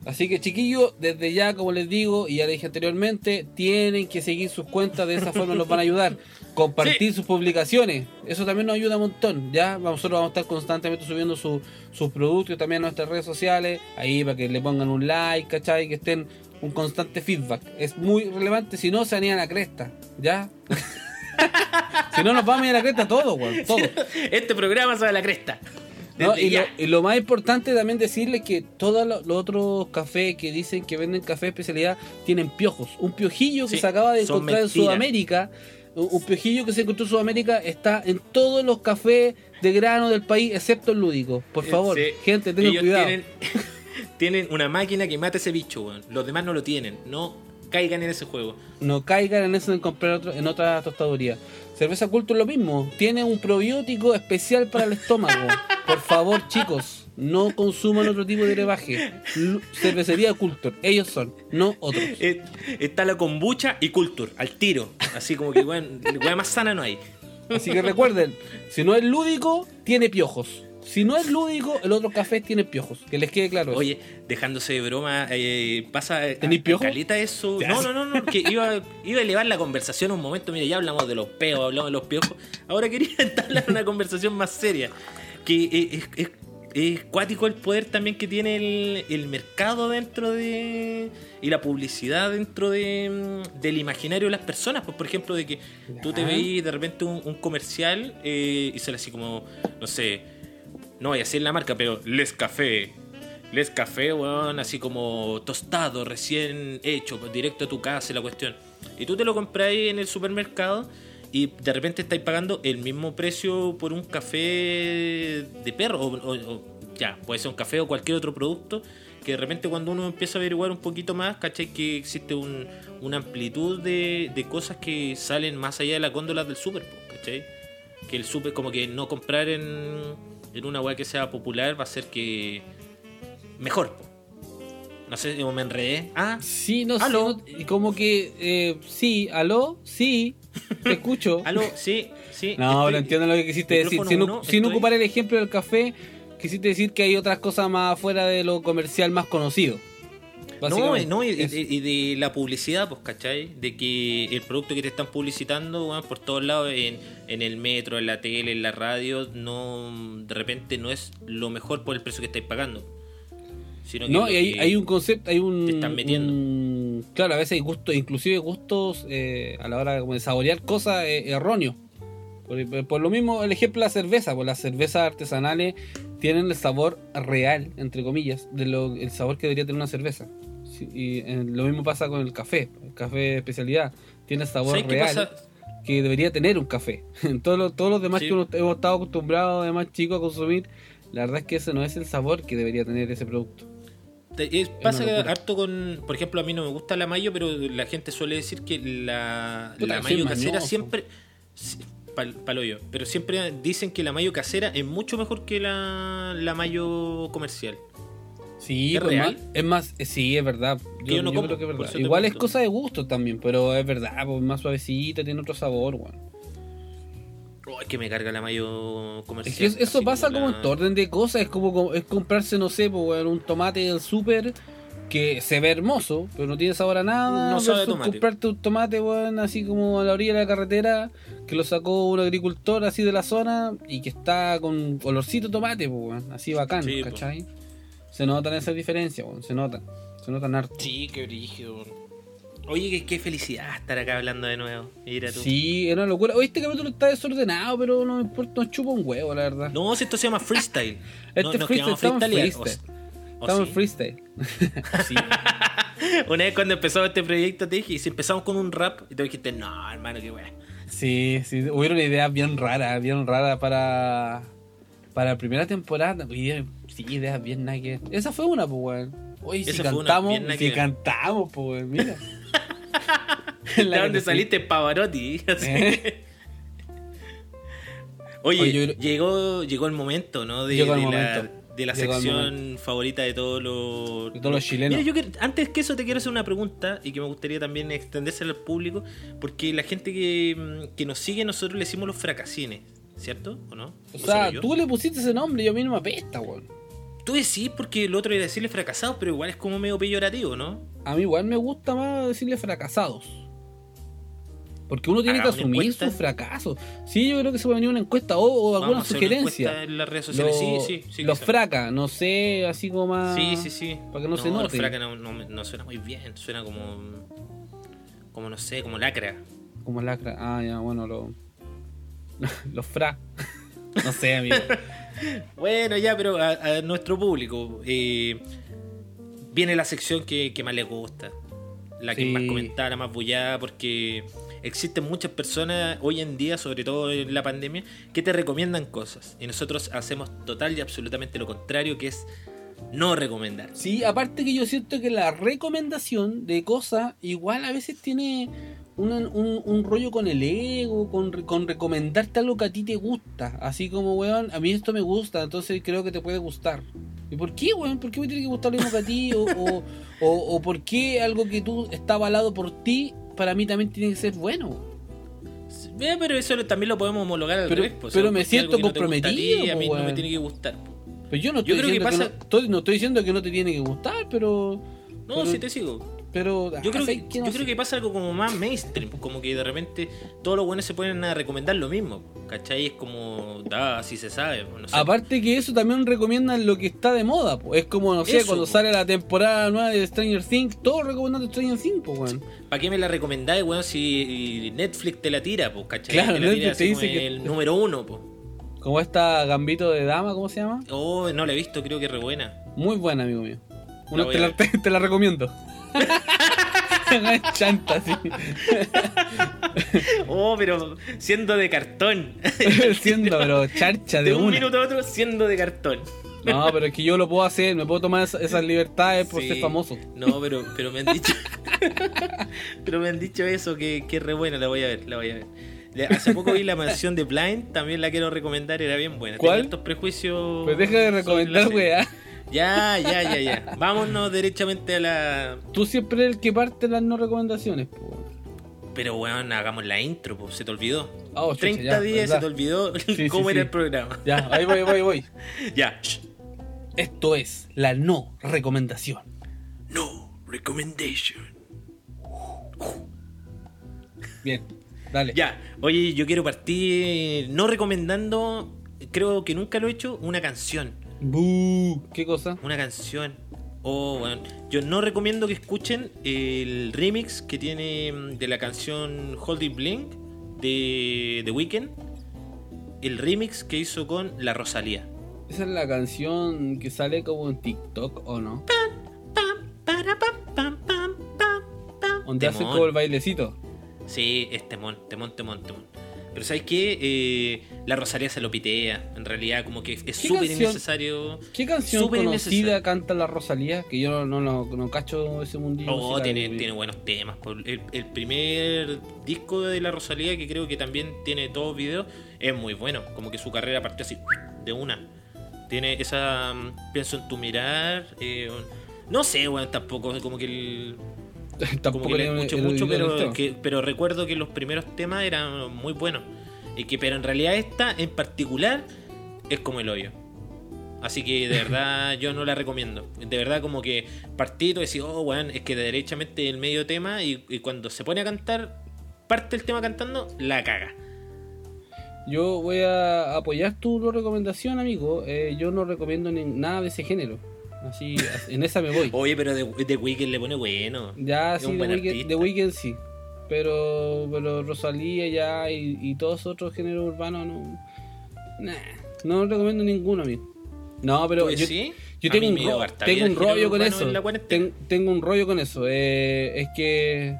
Así que chiquillos, desde ya, como les digo, y ya dije anteriormente, tienen que seguir sus cuentas, de esa forma nos van a ayudar. Compartir sus publicaciones, eso también nos ayuda un montón. Ya nosotros vamos a estar constantemente subiendo su- sus productos también a nuestras redes sociales, ahí para que le pongan un like, ¿cachai? Que estén un constante feedback. Es muy relevante, si no se anían a la cresta, ¿ya? si no nos vamos a ir a la cresta todo, weón, todo. Este programa sabe la cresta. No, Desde y, lo, ya. y lo más importante también decirles que todos lo- los otros cafés que dicen que venden café de especialidad tienen piojos. Un piojillo que se acaba de encontrar en. Sudamérica, un, piojillo que se encontró en Sudamérica está en todos los cafés de grano del país, excepto el lúdico. Por favor, Sí. gente, tengan cuidado. Tienen, tienen una máquina que mata ese bicho, weón. Los demás no lo tienen. No caigan en ese juego. No caigan en eso de comprar otro- en otra tostaduría. Cerveza Culto es lo mismo. Tiene un probiótico especial para el estómago. Por favor, chicos, no consuman otro tipo de brebaje. Cervecería Culto. Ellos son, no otros. Eh, está la kombucha y culture, al tiro. Así como que, weón, más sana no hay. Así que recuerden, si no es lúdico, tiene piojos. Si no es lúdico, el otro café tiene piojos. Que les quede claro. eso. Oye, dejándose de broma, eh, pasa. ¿Tenís piojo? Calita eso. Ya. No, no, no, no, que iba, iba a elevar la conversación un momento. Mire, ya hablamos de los peos, hablamos de los piojos. Ahora quería entablar una conversación más seria. Que eh, es, es, es cuático el poder también que tiene el, el mercado dentro de. y la publicidad dentro de, mm, del imaginario de las personas. Pues, por ejemplo, de que tú te Ya. veís de repente un, un comercial eh, y sale así como, no sé, no voy a decir la marca, pero Les Café. Les Café, weón, así como tostado, recién hecho, directo a tu casa la cuestión. Y tú te lo compras en el supermercado y de repente estáis pagando el mismo precio por un café de perro. O, ya, puede ser un café o cualquier otro producto. Que de repente cuando uno empieza a averiguar un poquito más, ¿cachai? Que existe un- una amplitud de, cosas que salen más allá de la góndola del super, ¿cachai? Que el super, como que no comprar en, en una weá que sea popular va a ser que mejor, po. No sé, me enredé. Ah, Sí, no ¿Aló? sé. no- y como que, eh, sí, aló, sí, te escucho. aló, sí, sí. No, estoy- pero entiendo lo que quisiste decir. Sin, uno, sin estoy- ocupar el ejemplo del café, quisiste decir que hay otras cosas más afuera de lo comercial más conocido. No, no, y, Es- y- y de la publicidad, pues, ¿cachai? De que el producto que te están publicitando, por todos lados, en, en el metro, en la tele, en la radio, no de repente no es lo mejor por el precio que estáis pagando. Sino que No, y hay, un concepto, hay un... te están metiendo. un- claro, a veces hay gustos, inclusive gustos eh, a la hora de saborear cosas eh, erróneos. Por, por lo mismo, el ejemplo de la cerveza, pues las cervezas artesanales tienen el sabor real, entre comillas, de lo, el sabor que debería tener una cerveza. Y eh, lo mismo pasa con el café, el café de especialidad tiene sabor ¿Sabes qué real que debería tener un café. todos, los, todos los demás Sí. que uno hemos estado acostumbrados, además chicos, a consumir, la verdad es que ese no es el sabor que debería tener ese producto. Te- es- pasa locura. harto con. Por ejemplo, a mí no me gusta la mayo, pero la gente suele decir que la, la mayo casera mañoso. siempre. sí, Pal. Pero siempre dicen que la mayo casera es mucho mejor que la, la mayo comercial. Sí, ¿Es pues, real? más- es más, eh, sí, es verdad. Yo, yo no yo como, creo que es verdad. Igual es cosa de gusto también, pero es verdad, pues más suavecita, tiene otro sabor, weón. Oh, es que me carga la mayo comercial. Es que eso pasa como en todo orden de cosas, es como, es comprarse, no sé, pues, un tomate del súper que se ve hermoso, pero no tiene sabor a nada. No sabe tomate. comprarte un tomate, así como a la orilla de la carretera, que lo sacó un agricultor así de la zona y que está con olorcito tomate, pues, así bacán, Sí, pues. ¿cachai? Se notan esas diferencias, se notan. Se notan harto. Sí, qué brígido. Oye, qué, qué felicidad estar acá hablando de nuevo. Mira tú. Sí, es una locura. Oye, este capítulo está desordenado, pero no me importa, nos chupa un huevo, la verdad. No, si esto se llama freestyle. Este no, es freestyle, estamos freestyle. o- o Estamos sí. freestyle. sí. Una vez cuando empezamos este proyecto te dije, y si empezamos con un rap, y tú dijiste, no, hermano, qué weá. Sí, sí, hubieron ideas bien raras, bien raras para para la primera temporada. Oye, Sí, ideas bien nada que ver. Esa fue una, pues, weón. Oye, si una cantamos, nada si cantamos, pues, weón, mira. ¿De dónde saliste, Pavarotti? ¿Eh? Oye, Oye, yo creo- llegó, llegó el momento, ¿no? De, Llegó el de la, momento. de la Llegó el sección favorita de todos los... De todos los chilenos. Mira, yo que- antes que eso te quiero hacer una pregunta y que me gustaría también extendérsela al público, porque la gente que, que nos sigue, nosotros le decimos los fracasines, ¿cierto? ¿O no? O ¿O sea, tú le pusiste ese nombre y a mí no me apesta, weón. Tú decís porque el otro era decirle fracasados, pero igual es como medio peyorativo, ¿no? A mí igual me gusta más decirle fracasados. Porque uno tiene que asumir sus fracasos. Sí, yo creo que se puede venir una encuesta o, o Vamos alguna sugerencia. en las redes sociales. Los, sí, sí, sí. los fraca, no sé, así como más. Sí, sí, sí. Para que no, se Los note. fraca no, no, no suena muy bien, suena como. Como no sé, como lacra. Como lacra. Ah, ya, bueno, lo- los fra. no sé, amigo. Bueno, ya, pero a, a nuestro público. eh, viene la sección que, que más les gusta. La que Sí. más comentada, la más bullada, porque existen muchas personas hoy en día, sobre todo en la pandemia, que te recomiendan cosas. Y nosotros hacemos total y absolutamente lo contrario, que es no recomendar. Sí, aparte que yo siento que la recomendación de cosas igual a veces tiene un, un rollo con el ego, con, con recomendarte algo que a ti te gusta. Así como, weón, a mí esto me gusta, entonces creo que te puede gustar. ¿Y por qué, weón? ¿Por qué me tiene que gustar lo mismo que a ti? O, o, o- o por qué algo que tú está avalado por ti, para mí también tiene que ser bueno? Eh, pero eso también lo podemos homologar al Pero- revés. pues, pero me siento que no a ti, comprometido, A mí no me weón. tiene que gustar. Pero yo no Yo estoy creo que diciendo que, pasa- no, estoy- no estoy diciendo que no te tiene que gustar, pero... No, pero, sí te sigo. Pero Yo creo, que, yo creo que pasa algo como más mainstream, como que de repente todos los buenos se ponen a recomendar lo mismo, ¿cachai? Es como, da, así se sabe, no sé. Aparte que eso también recomiendan lo que está de moda, po. es como, no sé, Eso, cuando po. sale la temporada nueva de Stranger Things, todos recomendando Stranger Things, po, weón. ¿Para qué me la recomendáis, weón, si Netflix te la tira, pues, ¿cachai? Claro, te la Netflix te dice que- el número uno, pues. Como esta Gambito de Dama, ¿cómo se llama? Oh, no la he visto, creo que es re buena. Muy buena, amigo mío. Una, voy te, a la, ver. te, te la recomiendo. Chanta, sí. Oh, pero siendo de cartón. Siendo, pero charcha de, de un una. minuto a otro siendo de cartón. No, pero es que yo lo puedo hacer, me puedo tomar esa- esas libertades por Sí. ser famoso. No, pero, pero me han dicho. pero me han dicho eso, que, que es re buena, la voy a ver, la voy a ver. Hace poco vi la mansión de Blind, también la quiero recomendar, era bien buena. ¿Cuál? Tenía estos prejuicios. Pues deja de recomendar, weá. Ya, ya, ya, ya. Vámonos derechamente a la. Tú siempre eres el que parte las no recomendaciones, po. Pero weón, hagamos la intro, pues, se te olvidó. Ah, oh, chucha, 30 ya, días verdad. se te olvidó sí, cómo era sí. el programa. Ya, ahí voy, voy, voy. Ya. Esto es la no recomendación. No recommendation. Bien, dale. Ya, oye, yo quiero partir no recomendando, creo que nunca lo he hecho, una canción. Bú. ¿Qué cosa? Una canción. Oh, bueno. Yo no recomiendo que escuchen el remix que tiene mm, de la canción Hold It Blink de The Weeknd. El remix que hizo con la Rosalía. Esa es la canción que sale como en TikTok, ¿o no? Donde hace como el bailecito. Sí, es temón, temón, temón, temón. Pero ¿sabes qué? Eh, la Rosalía se lo pitea. En realidad, como que es ¿Qué súper innecesario. ¿Qué canción Súper conocida canta la Rosalía? Que yo no, no, no, cacho ese mundillo. Oh, tiene, tiene buenos temas. El primer disco de la Rosalía, que creo que también tiene todos videos, es muy bueno. Como que su carrera partió así de una. Tiene esa. mm, Pienso en tu mirar. eh, no sé, bueno, tampoco. Como que el. Tampoco que escucho mucho, pero, que- pero recuerdo que los primeros temas eran muy buenos. Y que, pero en realidad esta en particular es como el hoyo. Así que de verdad yo no la recomiendo. De verdad como que partito decir, oh, weón, es que derechamente el medio tema y, y cuando se pone a cantar, parte el tema cantando, la caga. Yo voy a apoyar tu recomendación, amigo. Eh, yo no recomiendo ni- nada de ese género. Así, en esa me voy. Oye, pero The, The Weeknd le pone bueno. Ya, Es sí, un The buen Weeknd, artista. The Weeknd sí. Pero, pero Rosalía ya y, y todos otros géneros urbanos no. Nah, no recomiendo ninguno, amigo. No, pero ¿Tú yo, sí? yo tengo un, ro- tengo rollo con eso. Ten- tengo un rollo con eso. Eh, es que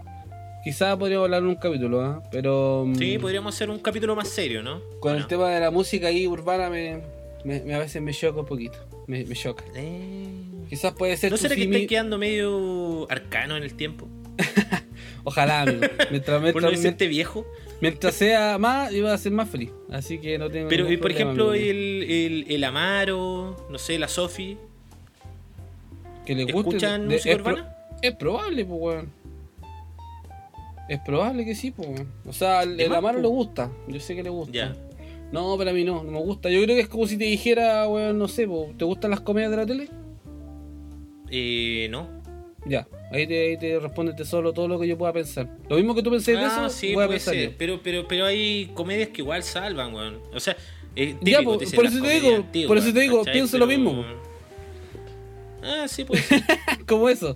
quizás podríamos hablar en un capítulo, ¿ah? pero mm, Sí, podríamos hacer un capítulo más serio, ¿no? con ¿O el tema de la música ahí urbana me, me- me- a veces me choca un poquito. Me, me choca. Eh, Quizás puede ser ¿No será que estáis quedando medio arcano en el tiempo? Ojalá, amigo. Mientras, ¿Por no mientras, viejo? Mientras sea más, iba a ser más feliz. Así que no tengo Pero, ningún y por problema, ejemplo, el, el, el Amaro, no sé, la Sofi, que le guste. ¿escuchan de- música es, pro- urbana? es probable, pues, weón. Es probable que sí, pues, weón. O sea, el, Amaro po. le gusta. Yo sé que le gusta. Ya. No, pero a mí no, no me gusta. Yo creo que es como si te dijera, weón, no sé, ¿te gustan las comedias de la tele? Eh, no. Ya, ahí te, ahí te respóndete solo todo lo que yo pueda pensar. Lo mismo que tú pensé de Ah, eso, sí, voy a puede pensar ser. yo. Pero, pero, pero hay comedias que igual salvan, weón. O sea, es típico, Ya, te por eso te digo, antiguas, por eso te digo, ¿cachai? pienso lo mismo, Ah, sí, pues. como eso.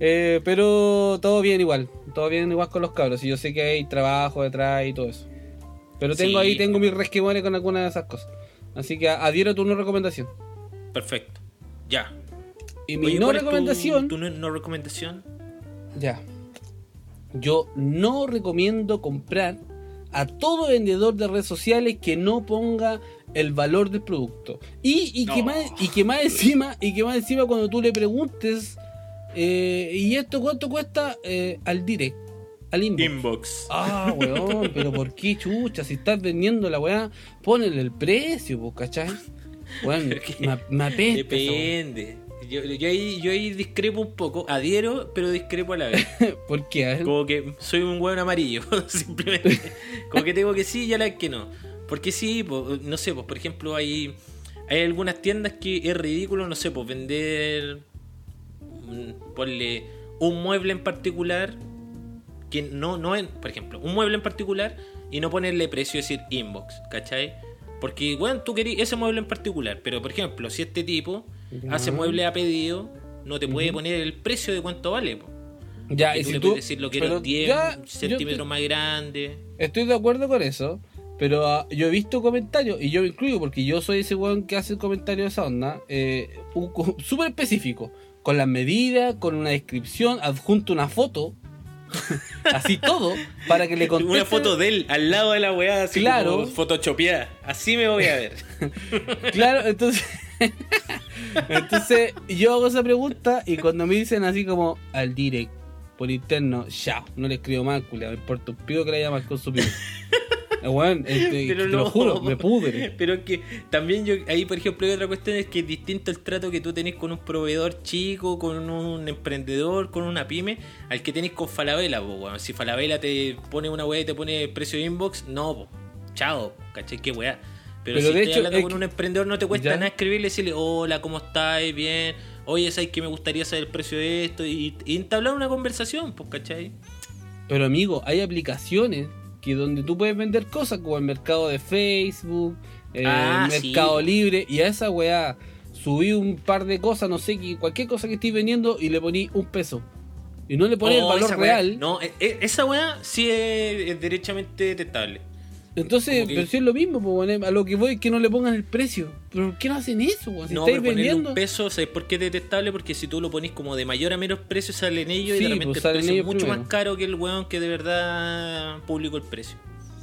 Eh, pero todo bien igual, todo bien igual con los cabros. Y yo sé que hay trabajo detrás y todo eso. Pero tengo Sí. ahí, tengo mis resquemores con algunas de esas cosas. Así que adhiero a tu no recomendación. Perfecto. Ya. Y mi Oye, no ¿cuál es tu- recomendación, Tu, no, no recomendación? ya. Yo no recomiendo comprar a todo vendedor de redes sociales que no ponga el valor del producto. Y, y, que, más, y que más encima, y que más encima cuando tú le preguntes, eh, ¿y esto cuánto cuesta? Eh, al direct, al inbox. Inbox. Ah, weón, pero ¿por qué chucha? Si estás vendiendo la weá, ponele el precio, pues, ¿cachai? Weón, me, me apesta. Depende. Yo, yo, ahí, yo ahí discrepo un poco, adhiero, pero discrepo a la vez. ¿Por qué? Como que soy un hueón amarillo, simplemente. Como que tengo que sí y a la vez que no. Porque sí, no sé, pues por ejemplo hay, hay algunas tiendas que es ridículo, no sé, pues vender, mm, ponle un mueble en particular, que no, no es, por ejemplo, un mueble en particular y no ponerle precio, decir inbox, ¿cachai? Porque, bueno, tú querías ese mueble en particular, pero por ejemplo, si este tipo Ya. hace mueble a pedido, no te puede poner el precio de cuánto vale, po. ya, Y y tú si le tú, puedes decir lo que era 10 ya, yo centímetros más grande. Estoy de acuerdo con eso, pero ah, yo he visto comentarios, y yo me incluyo porque yo soy ese weón que hace comentarios de esa onda, eh, súper específico, con las medidas, con una descripción, adjunto una foto, así todo, para que le conteste. Una foto de él al lado de la weá, así Claro. como photoshopeada. Así me voy a ver. Claro, entonces. entonces yo hago esa pregunta y cuando me dicen así como al direct por interno, ya, no le escribo mal, culia, me importa un pido que le haya marcado su pido. Weón, este, Pero te no. lo juro, me pudre. Pero es que también yo, ahí por ejemplo hay otra cuestión es que es distinto el trato que tú tenés con un proveedor chico, con un emprendedor, con una pyme, al que tenés con Falabella, po, weón. Si Falabella te pone una weá y te pone precio de inbox, no, po. Chao, ¿cachai? Qué weá. Pero, Pero si de estás hecho, hablando es con que- un emprendedor no te cuesta ¿Ya? nada escribirle y decirle, hola, ¿cómo estás? Bien. Oye, ¿sabes que me gustaría saber el precio de esto? Y, y entablar una conversación, pues, ¿cachai? Pero amigo, hay aplicaciones que donde tú puedes vender cosas como el mercado de Facebook, eh, Ah, el sí. mercado libre, y a esa weá subí un par de cosas, no sé, cualquier cosa que estés vendiendo y le poní un peso. Y no le poní el Oh, valor weá- real. No, e- e- esa weá sí es, es derechamente detectable. Entonces, Como pero si es lo mismo, pues, a lo que voy es que no le pongan el precio. ¿Pero por qué no hacen eso? Si no, estáis pero vendiendo. un peso, ¿sabes por qué es detectable? Porque si tú lo pones como de mayor a menos precio, salen ellos Sí, y de repente pues, el precio es mucho primero. más caro que el weón que de verdad publicó el precio.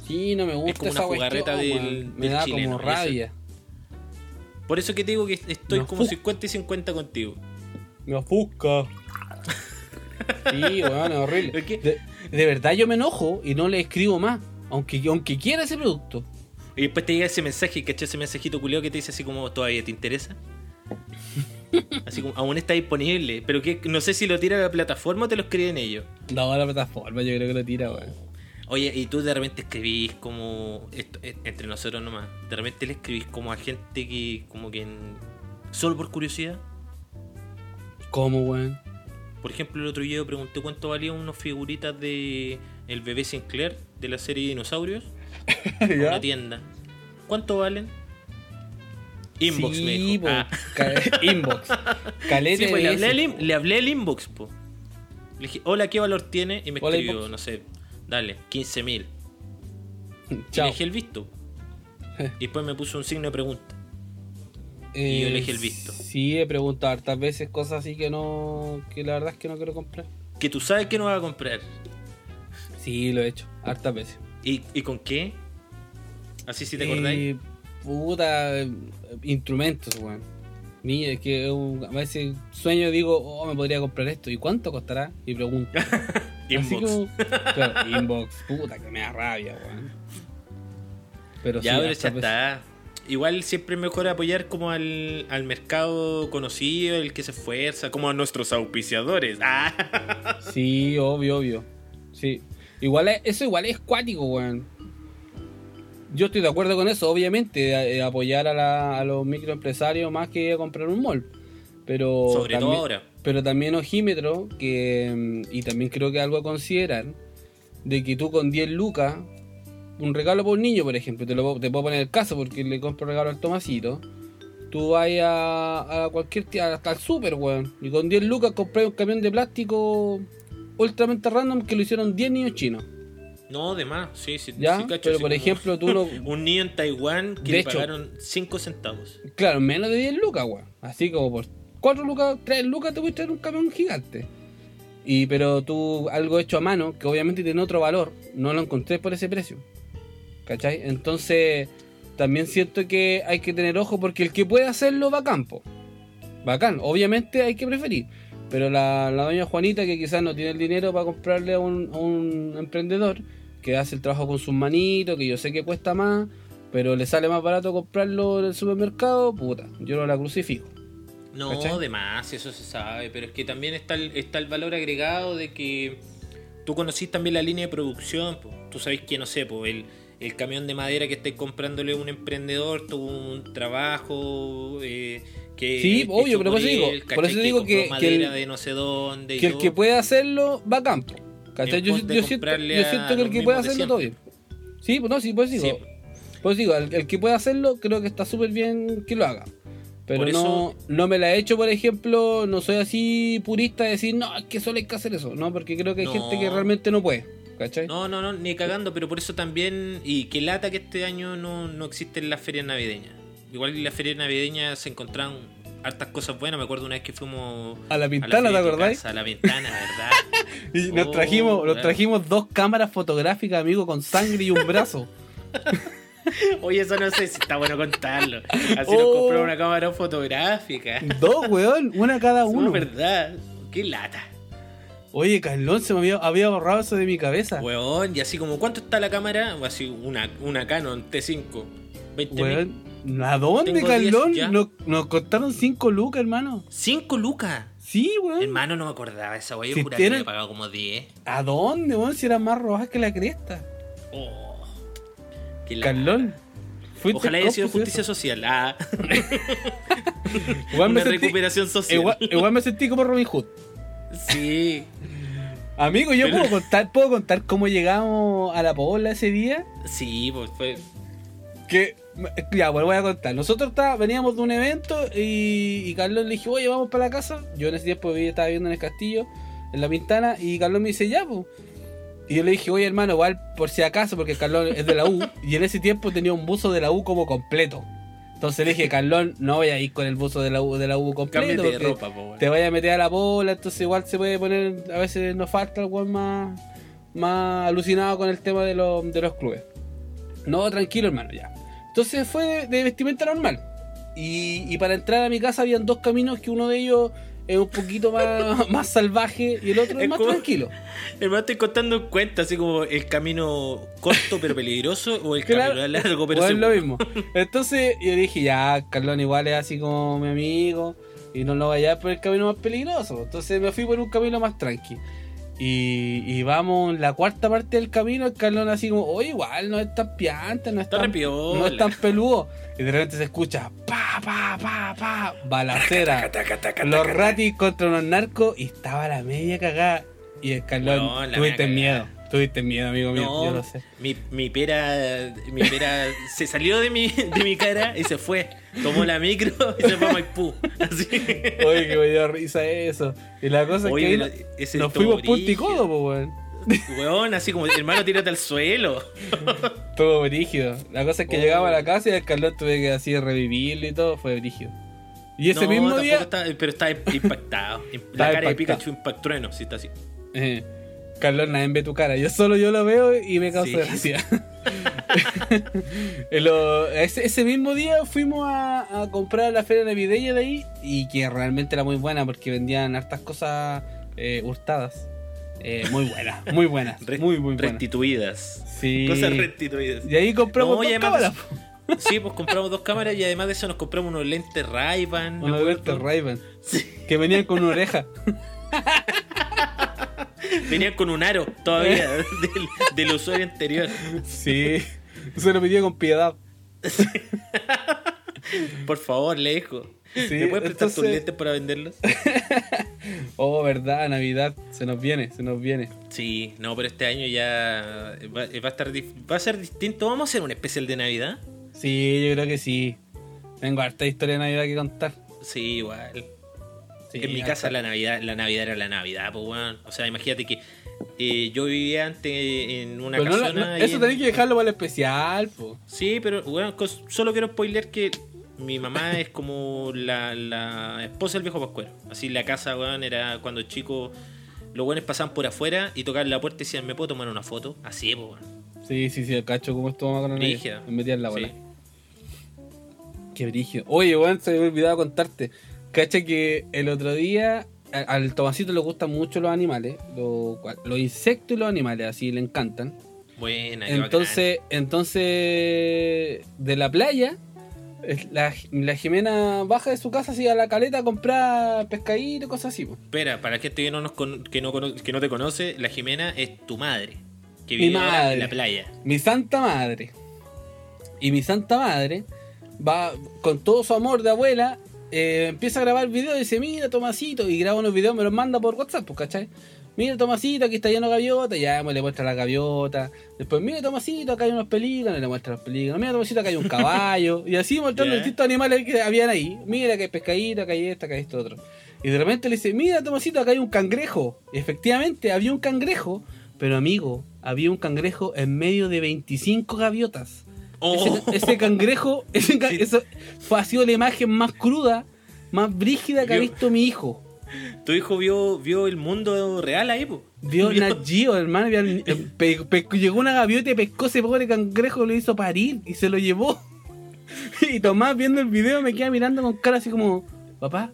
Sí, no me gusta como una esa jugarreta cuestión, del- weón. Me del da chileno, como rabia. Por eso que te digo que estoy como ofusca. 50 y 50 contigo. Me ofusca. Sí, weón, es horrible. De verdad yo me enojo y no le escribo más. Aunque, aunque quiera ese producto. Y después te llega ese mensaje, ¿cachai? Ese mensajito culiado que te dice así como, ¿todavía te interesa? Así como, aún está disponible. Pero que no sé si lo tira a la plataforma o te lo escriben ellos. No, la plataforma yo creo que lo tira, weón. Oye, y tú de repente escribís como. esto, eh, entre nosotros nomás. De repente le escribís como a gente que. como que. en- solo por curiosidad. ¿Cómo, weón? Por ejemplo, el otro día yo pregunté cuánto valían unas figuritas de. El bebé Sinclair de la serie Dinosaurios. a una tienda. ¿Cuánto valen? Inbox Sí, me dijo. po, Ah. ca- inbox. Caleta Sí, pues, le, hablé le al inbox, po. Le dije, hola, ¿qué valor tiene? Y me Hola, escribió, inbox. no sé, dale, 15 mil. Y le dije el visto. Y después me puso un signo de pregunta. y Eh, yo elegí el visto. Sí, he preguntado hartas veces cosas así que no. que la verdad es que no quiero comprar. Que tú sabes que no vas a comprar. Sí, lo he hecho, hartas veces. ¿Y, y con qué? Así si te acordáis. Eh, puta, eh, instrumentos, weón. Mira, es que a veces sueño digo, oh, me podría comprar esto. ¿Y cuánto costará? Y pregunto. Inbox. como- claro, inbox, puta, que me da rabia, weón. Pero ya, sí, pero ya está. Igual siempre es mejor apoyar como al, al mercado conocido, el que se esfuerza, como a nuestros auspiciadores. Ah. Sí, obvio, obvio. Sí. Igual es- eso igual es cuático, weón. Yo estoy de acuerdo con eso, obviamente, eh, apoyar a, la- a los microempresarios más que comprar un mall. Pero Sobre todo ahora. Pero también ojímetro, que mm, y también creo que algo a considerar, de que tú con 10 lucas, un regalo por un niño, por ejemplo, te, lo, puedo- te puedo poner el caso porque le compro regalo al Tomasito, tú vas a, a cualquier tía, hasta el super, weón, y con 10 lucas compré un camión de plástico ultramente random que lo hicieron 10 niños chinos. No, de más, sí, sí. ¿Ya? sí, cacho, Pero por ejemplo, tú no- un niño en Taiwán que De le hecho- pagaron 5 centavos. Claro, menos de 10 lucas, weón. Así como por 4 lucas, 3 lucas te voy a traer un camión gigante. Y pero tú, algo hecho a mano, que obviamente tiene otro valor, no lo encontré por ese precio. ¿Cachai? Entonces, también siento que hay que tener ojo porque el que puede hacerlo va a campo. Bacán, obviamente hay que preferir. Pero la, la doña Juanita, que quizás no tiene el dinero para comprarle a un, a un emprendedor, que hace el trabajo con sus manitos, que yo sé que cuesta más, pero le sale más barato comprarlo en el supermercado, puta, yo no la crucifico. No, ¿Cachai? de más, eso se sabe, pero es que también está el, está el valor agregado de que tú conocís también la línea de producción, po. tú sabés que, no sé, po, el, el camión de madera que estés comprándole a un emprendedor tuvo un trabajo eh, que... Sí, obvio, pero por eso digo- por eso digo que- que el- de no sé dónde y Que el que puede hacerlo va a campo. Yo, siento, yo siento que el que puede hacerlo todo bien. Sí, pues no, sí, pues digo. Sí. Pues digo, el, el que puede hacerlo, creo que está súper bien que lo haga. Pero Por no, eso- no me la he hecho, por ejemplo, no soy así purista de decir, no, es que solo hay que hacer eso. No, porque creo que hay No. gente que realmente no puede. ¿Cachai? No, no, no, ni cagando, pero por eso también, y que lata que este año no, no existen las ferias navideñas. Igual en las ferias navideñas se encontraban hartas cosas buenas, me acuerdo una vez que fuimos A la a ventana, feria ¿te acordáis? A la ventana, ¿verdad? Y nos Oh, trajimos, nos trajimos dos cámaras fotográficas, amigo, con sangre y un brazo. Oye, eso no sé si está bueno contarlo. Así Oh. nos compramos una cámara fotográfica. dos, weón, una cada Uno, uno. ¿verdad? Qué lata. Oye, Carlón, se me había, había borrado eso de mi cabeza. Weón, y así como, ¿cuánto está la cámara? O así, una, una Canon T5. 20 mil. Weón, ¿a dónde, Carlón? 10 ya. Nos, nos costaron 5 lucas, hermano. 5 lucas. Sí, weón. Hermano, no me acordaba de esa weá. Yo Si juraba que había pagado como 10. ¿A dónde, weón? Si eran más rojas que la cresta. Oh, qué. Carlón. Ojalá haya sido justicia social. Ah, eso. Igual me una sentí- recuperación social. Igual, igual me sentí como Robin Hood. Sí. Amigo, yo Pero- puedo contar, puedo contar cómo llegamos a la Pobla ese día. Sí, pues fue. Que ya, pues voy a contar. Nosotros está- veníamos de un evento y, y Carlos le dije, oye, vamos para la casa. Yo en ese tiempo estaba viviendo en el castillo, en la pintana, y Carlos me dice, ya, pues. Y yo le dije, oye, hermano, igual por si acaso, porque Carlón es de la U, y en ese tiempo tenía un buzo de la U como completo. Entonces le dije, Carlón, no voy a ir con el buzo de la U, de la U completo. De ropa, po, te vaya a meter a la bola, entonces igual se puede poner, a veces nos falta el más, más alucinado con el tema de, los de los clubes. No, tranquilo hermano, ya. Entonces fue de, de vestimenta normal. Y, y para entrar a mi casa habían dos caminos que uno de ellos es un poquito más, más salvaje y el otro es, Es más como- tranquilo. Hermano, estoy contando en cuenta, así como el camino corto pero peligroso o el Claro, camino largo pero o es lo seguro. mismo. Entonces yo dije, ya, Carlón igual es así como mi amigo y no lo vaya por el camino más peligroso. Entonces me fui por un camino más tranqui. Y, y vamos en la cuarta parte del camino, el Carlón así como, oye, igual no es tan piante, no es tan, no es tan peludo. Y de repente se escucha, pa, pa, pa, pa, balacera. Los ratis contra unos narcos y estaba la media cagada. Y el Carlón, la tuviste miedo. Tuviste miedo, amigo mío, No, yo lo sé. Mi, mi pera, mi pera se salió de mi, de mi cara y se fue. Tomó la micro y se fue a Maipú. Así. Oye, que me dio risa eso. Y la cosa Oye, es que nos estuvo fuimos y codo, po, weón. Weón, así como, hermano, tírate al suelo. Todo brígido. La cosa es que Oh. llegaba a la casa y el Carlos tuve que así revivirlo y todo, fue brígido. Y ese No, mismo día. está- pero está impactado. La cara de. Pikachu impactrueno, si está así. eh, Carlos, nadie ve tu cara. Yo solo yo lo veo y me causa Sí. gracia. Lo- ese, ese mismo día fuimos a, a comprar la feria navideña de ahí y que realmente era muy buena porque vendían hartas cosas eh, hurtadas. Eh, muy buenas, muy buenas. Muy, muy buenas. restituidas. Sí. Cosas restituidas. Y ahí compramos No, dos además- cámaras. Sí, pues compramos dos cámaras y además de eso nos compramos unos lentes Ray-Ban. Unos lentes Ray-Ban. Que venían con una oreja. Venían con un aro todavía del, del usuario anterior. Sí. Se lo pidió con piedad. Por favor, le dijo. Sí, ¿Me puedes prestar tus entonces- lentes para venderlos? Oh, verdad, Navidad. Se nos viene, se nos viene. Sí, no, pero este año ya va, va a estar va a ser distinto. Vamos a hacer un especial de Navidad. Sí, yo creo que sí. Tengo harta historia de Navidad que contar. Sí, igual. Sí, en mi casa la Navidad, la Navidad era la Navidad, pues weón. O sea, imagínate que eh, yo vivía antes en una Pero casona. no- eso en- tenés que dejarlo para el especial, po. Sí, pero bueno, solo quiero spoiler que mi mamá es como la, la esposa del viejo Pascuero. Así la casa, weón, era cuando chico los buenos pasaban por afuera y tocaban la puerta y decían, ¿me puedo tomar una foto? Así, pues, weón. Sí, sí, sí, el cacho como estuvo más con. Me metía en la bola. Sí. Qué brillo. Oye, weón, se me había olvidado contarte. Cacha que el otro día al Tomasito le gustan mucho los animales, los, los insectos y los animales, así le encantan. Buena, Entonces, entonces de la playa, la, la Jimena baja de su casa así a la caleta a comprar pescadito y cosas así. po. Espera, para gente que no, nos con- que, no cono- que no te conoce, la Jimena es tu madre. Que vive madre. en la playa. Mi santa madre. Y mi santa madre va con todo su amor de abuela, eh, empieza a grabar videos y dice, mira Tomasito, y graba unos videos, me los manda por WhatsApp, pues, ¿cachai? Mira Tomasito, aquí está lleno de gaviota, ya pues, le muestra la gaviota. Después, mira Tomasito, acá hay unos pelícanos, le muestra los pelícanos. Mira Tomasito, acá hay un caballo. y así mostrando Ya. distintos animales que habían ahí. Mira que hay pescadito, acá hay esto, acá hay esto otro. Y de repente le dice, mira Tomasito, acá hay un cangrejo. Y efectivamente, había un cangrejo, pero amigo, había un cangrejo en medio de 25 gaviotas. Oh. Ese, ese cangrejo, ese eso fue, ha sido la imagen más cruda, más brígida que ha visto mi hijo. Tu hijo vio, vio el mundo real ahí, pues. Vio Nat Geo, hermano. vio al- eh, pe- pe- llegó una gaviota y pescó ese pobre cangrejo, lo hizo parir y se lo llevó. y Tomás viendo el video me queda mirando con cara así como, papá,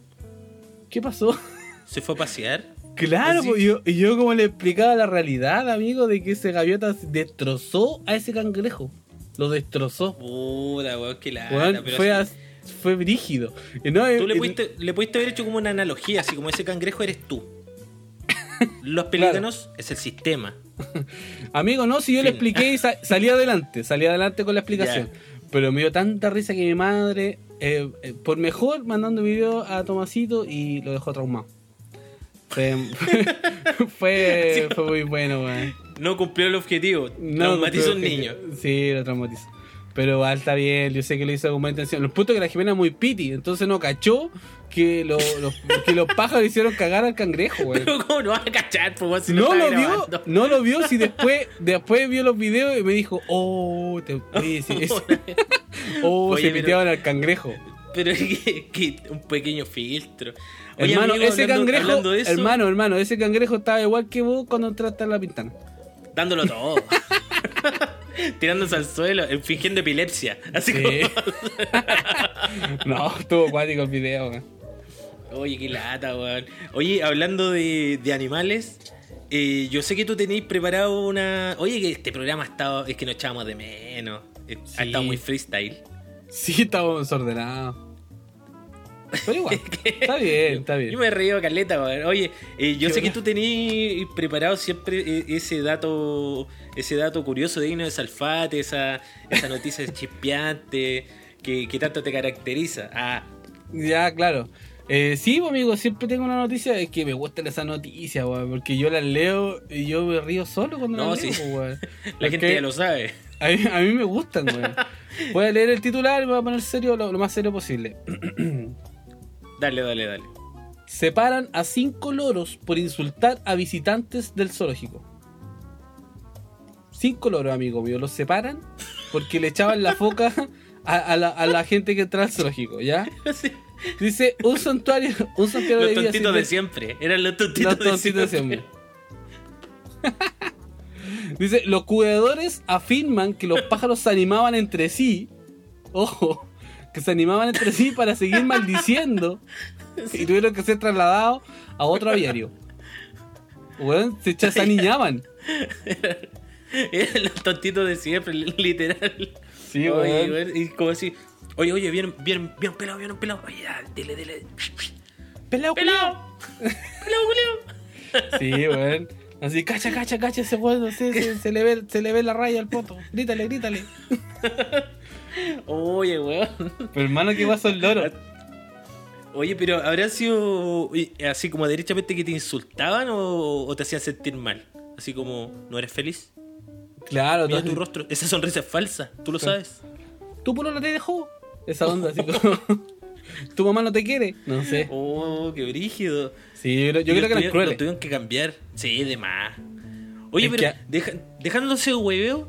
¿qué pasó? Se fue a pasear. Claro, pues, yo, y yo como le explicaba la realidad, amigo, de que ese gaviota destrozó a ese cangrejo. Lo destrozó. Puta, weón, qué lata. Weón, pero fue, así- fue brígido. No, Tú le pudiste, le pudiste haber hecho como una analogía, así como ese cangrejo eres tú. Los pelícanos es el sistema. Amigo, no, si yo le expliqué y sa- salí adelante, salí adelante con la explicación. Pero me dio tanta risa que mi madre, eh, eh, por mejor, mandando video a Tomasito y lo dejó traumado. Fue, fue, fue muy bueno, weón. No cumplió el objetivo. No, Traumatizó un niño. Sí, lo traumatizó. Pero igual está bien, yo sé que lo hizo con buena intención. Punto es que la Jimena es muy piti, entonces no cachó que, lo- los, que los pájaros hicieron cagar al cangrejo, weón. Pero ¿cómo no vas a cachar, po, si No lo vio, no lo vio, si después, después vio los videos y me dijo, oh, te, oye, sí, es- oh, Oye, se pero- piteaban al cangrejo. Pero es que, que un pequeño filtro. Oye, hermano, amigo, ese hablando- cangrejo, hablando de eso, hermano, hermano, ese cangrejo estaba igual que vos cuando entraste a la pintana. Dándolo todo. Tirándose al suelo, eh, fingiendo epilepsia. Así Sí. no, estuvo acuático el video. Oye, qué lata, weón. Oye, hablando de, de animales, eh, yo sé que tú tenéis preparado una. Oye, que este programa ha estado. Es que nos echábamos de menos. Eh, Ha estado muy freestyle. Sí, estaba desordenado. Pero igual, está bien, está bien. Yo me he reído caleta, weón. Oye, eh, yo sé que tú tenías preparado siempre eh, ese dato ese dato curioso digno de Salfate, esa, esa noticia chispeante que, que tanto te caracteriza. Ah, Ya, claro. Eh, sí, pues, amigo, siempre tengo una noticia. Es que me gustan esas noticias, weón. Porque yo las leo y yo me río solo cuando No, las sí. leo, pues, weón. La Porque gente ya lo sabe. A mí, a mí me gustan, weón. Voy a leer el titular y me voy a poner serio lo, lo más serio posible. Dale, dale, dale. Separan a cinco loros por insultar a visitantes del zoológico. Cinco loros, amigo mío. Los separan porque le echaban la foca a, a la, a la gente que entra al zoológico, ¿ya? Sí. Dice, un santuario, un santuario Los de vida tontitos de siempre. Eran los tontitos, Los tontitos de siempre. Dice, los cuidadores afirman que los pájaros se animaban entre sí. Ojo, que se animaban entre sí para seguir maldiciendo. Y tuvieron que ser trasladados a otro aviario. Weón, se, se aniñaban. Eran los tontitos de siempre, literal. Sí, oye, weón, Y como así, oye, oye, vieron, vieron, vieron pelado, vieron pelado. Oye, ya, dile, dile. Pelado, ¡Pelado! ¡Pelado, pelado! Sí, weón. Así, cacha, cacha, cacha ese weón. se, le ve, se le ve la raya al poto. Grítale, grítale. Oye, weón. Pero hermano, ¿qué pasó el loro? Oye, pero ¿habrán sido así como derechamente que te insultaban o, o te hacían sentir mal? Así como, ¿no eres feliz? Claro, Mira tu rostro, esa sonrisa es falsa, tú lo Claro. sabes. ¿Tu polola te dejó? Esa onda, así como. ¿Tu mamá no te quiere? No sé. Oh, qué brígido. Sí, yo, creo- yo creo que eran crueles. Lo tuvieron que cambiar. Sí, de más. Oye, Es pero que- deja- dejándose de hueveo,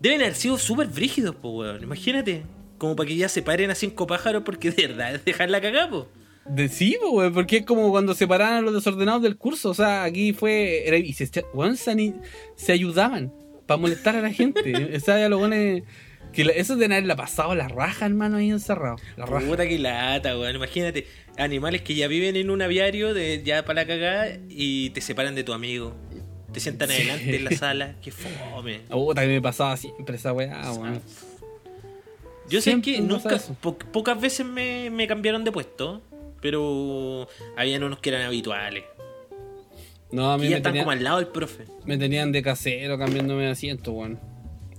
deben haber sido súper brígidos, po, weón. Imagínate. Como para que ya se paren a cinco pájaros porque de verdad es dejar la cagada, po. De sí, po, güey, porque es como cuando separaban a los desordenados del curso. O sea, aquí fue. Era, y se, weón, se, se ayudaban para molestar a la gente. o sea, ya lo bueno es- Que la- eso de haberla pasado la raja, hermano, ahí encerrado. La raja. Puta que lata, weón. Imagínate, animales que ya viven en un aviario de ya para la cagada y te separan de tu amigo. Te sientan Sí. adelante en la sala. Qué fome. Puta, que me pasaba siempre esa weá, weón. Yo sé que nunca, po- pocas veces me, me cambiaron de puesto, pero habían unos que eran habituales. No, a Y mí ya me, están tenía- como al lado del profe. me tenían de casero cambiándome de asiento, weón.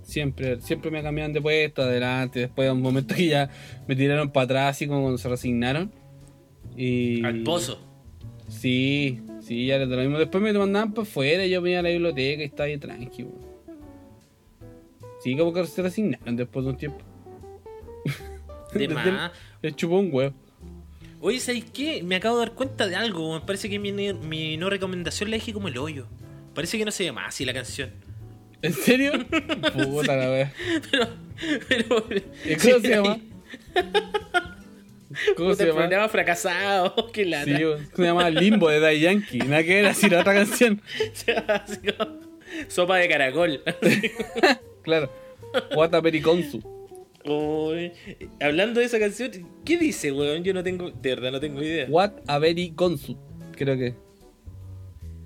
Siempre, siempre me cambiaban de puesto, adelante, después de un momento que ya me tiraron para atrás, así como cuando se resignaron. Y... Al pozo. Sí, sí, ya era de lo mismo. Después me mandaban para afuera, yo me iba a la biblioteca y estaba ahí tranquilo. Sí, como que se resignaron después de un tiempo. De más. Le chupó un huevo. Oye, ¿sabes qué? Me acabo de dar cuenta de algo. Me parece que mi, mi no recomendación la dije como el hoyo. Parece que no se llama así la canción. ¿En serio? Puta la wea. Pero, pero. ¿Y cómo se llama? ¿Cómo se llama? programa fracasado. Qué lata. Sí, se llama Limbo de Daddy Yankee. Nada que ver así la otra canción. Así como, Sopa de caracol. Claro. Guata Periconsu. Uy, hablando de esa canción, ¿qué dice, weón? Yo no tengo, de verdad no tengo idea. What a very Gonsu. Creo que.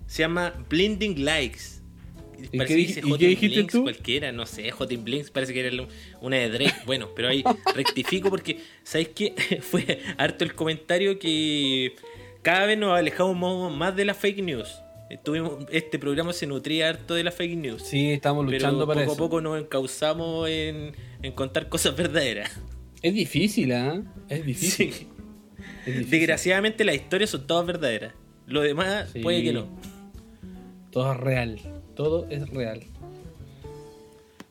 Se llama Blinding Likes. ¿Y Parece qué que dij- dice y qué dijiste Blinks tú? cualquiera, no sé, Hot in Blinks parece que era una de Drake. Bueno, pero ahí rectifico porque, ¿sabéis qué? Fue harto el comentario que cada vez nos alejamos mo- más de las fake news. Estuvimos, este programa se nutría harto de las fake news. Sí, estamos pero luchando poco para a eso. poco nos encauzamos en, en contar cosas verdaderas. Es difícil, ¿ah? Es difícil. Sí. Es difícil. Desgraciadamente las historias son todas verdaderas. Lo demás Sí. puede que no. Todo es real. Todo es real.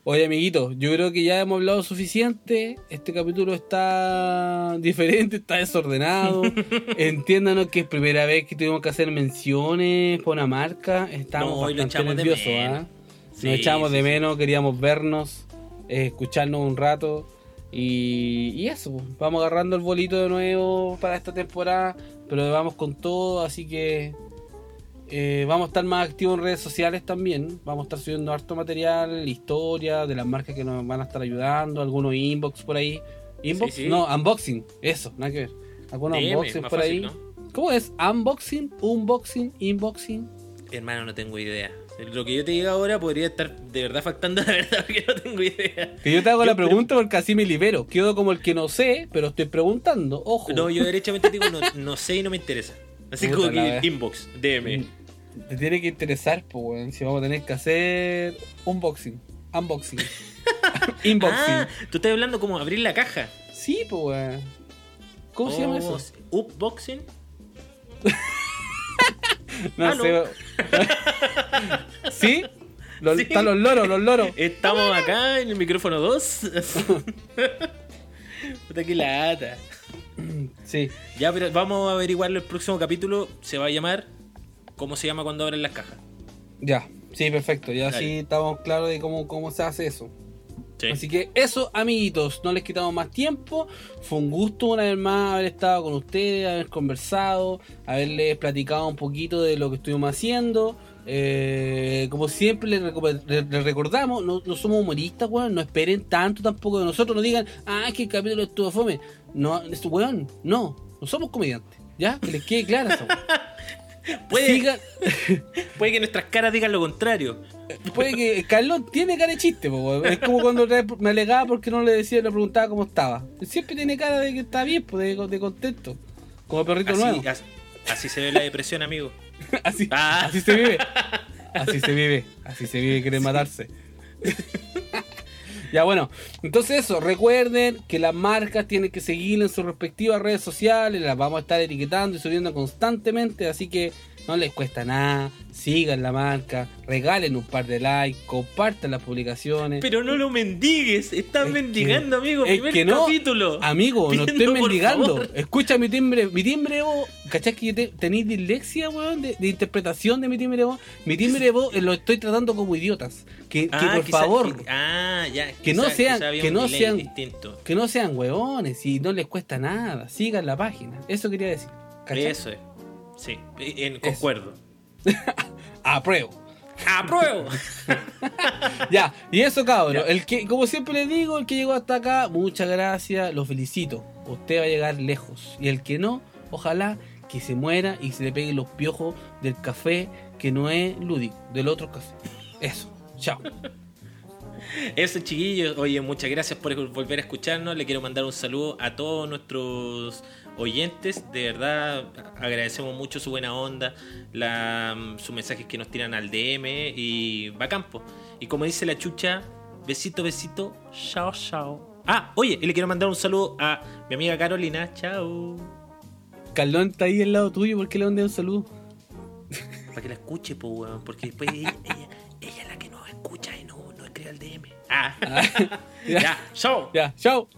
Oye, amiguito, yo creo que ya hemos hablado suficiente. Este capítulo está diferente, está desordenado. Entiéndanos que es primera vez que tuvimos que hacer menciones por una marca. Estamos No, bastante nerviosos. ¿ah? Sí, Nos echamos sí, de sí. menos, queríamos vernos, eh, escucharnos un rato. Y, y eso, pues, vamos agarrando el bolito de nuevo para esta temporada. Pero vamos con todo, así que eh, vamos a estar más activos en redes sociales también. Vamos a estar subiendo harto material, historia de las marcas que nos van a estar ayudando, algunos inbox por ahí. ¿Inbox? Sí, sí. No, unboxing, eso, nada que ver. Algunos DM, unboxing por fácil, ahí. ¿no? ¿Cómo es? ¿Unboxing? ¿Unboxing? ¿Inboxing? Hermano, no tengo idea. Lo que yo te diga ahora podría estar de verdad faltando la verdad porque no tengo idea. Que yo te hago Yo la pre- pregunta porque así me libero. Quedo como el que no sé, pero estoy preguntando. Ojo. No, yo derechamente digo no, no sé y no me interesa. Así Puta como que inbox, DM. Te tiene que interesar, pues, weón. Si vamos a tener que hacer unboxing. Unboxing. Inboxing. Ah, tú estás hablando como abrir la caja. Sí, pues, weón. ¿Cómo se llama Oh, eso? Upboxing. No sé. ¿Sí? Los- Sí. Están los loros, los loros. Estamos acá en el micrófono 2. Puta que lata. Sí. Ya, pero vamos a averiguarlo el próximo capítulo. Se va a llamar. ¿Cómo se llama cuando abren las cajas? Ya. Sí, perfecto. Ya Dale. sí estamos claros de cómo, cómo se hace eso. Sí. Así que eso, amiguitos, no les quitamos más tiempo. Fue un gusto una vez más haber estado con ustedes, haber conversado, haberles platicado un poquito de lo que estuvimos haciendo. Eh, como siempre les, reco- les- les recordamos, no, no somos humoristas, weón, no esperen tanto tampoco de nosotros, no digan, ah, es que el capítulo estuvo fome. No, es- weón, no, no somos comediantes, ¿ya? Que les quede claro eso. Puede, puede que nuestras caras digan lo contrario. Puede que Carlón tiene cara de chiste, po, es como cuando me alegaba porque no le decía, le preguntaba cómo estaba. Siempre tiene cara de que está bien, pues, de, de contento. Como perrito nuevo. Así, as- así se ve la depresión, amigo. Así, Ah. así se vive. Así se vive. Así se vive querer matarse. ya bueno, entonces eso, recuerden que las marcas tienen que seguir en sus respectivas redes sociales, las vamos a estar etiquetando y subiendo constantemente, así que no les cuesta nada, sigan la marca, regalen un par de likes, compartan las publicaciones. Pero no lo mendigues. Estás Es mendigando, que- amigo. es Primer que no, capítulo. Amigo, no estoy mendigando. favor. Escucha mi timbre, mi timbre de voz. ¿Cachai que te- tenéis dislexia, weón? De, de interpretación de mi timbre de voz. Mi timbre de voz eh, lo estoy tratando como idiotas. Que, que Ah, por quizá- favor, que- ah, ya. que no sean- que no sean- distinto. que no sean weones y no les cuesta nada. Sigan la página. Eso quería decir. ¿Cachai? Eso es. Sí, en concuerdo. Apruebo. ¡Apruebo! Ya, y eso cabrón. Ya. El que, como siempre les digo, el que llegó hasta acá, muchas gracias, lo felicito. Usted va a llegar lejos. Y el que no, ojalá que se muera y se le peguen los piojos del café que no es lúdico, del otro café. Eso. Chao. Eso, chiquillos. Oye, muchas gracias por volver a escucharnos. Le quiero mandar un saludo a todos nuestros oyentes. De verdad, agradecemos mucho su buena onda, la, sus mensajes que nos tiran al DM y va campo. Y como dice la chucha, besito, besito, chao, chao. Ah, oye, y le quiero mandar un saludo a mi amiga Carolina. Chao. Carlón está ahí al lado tuyo, ¿por qué le mandé un saludo? Para que la escuche, pues, weón. Porque después ella, ella, ella es la que nos escucha y no, no escribe al DM. Ah, ya, ya, chao. ya, chao.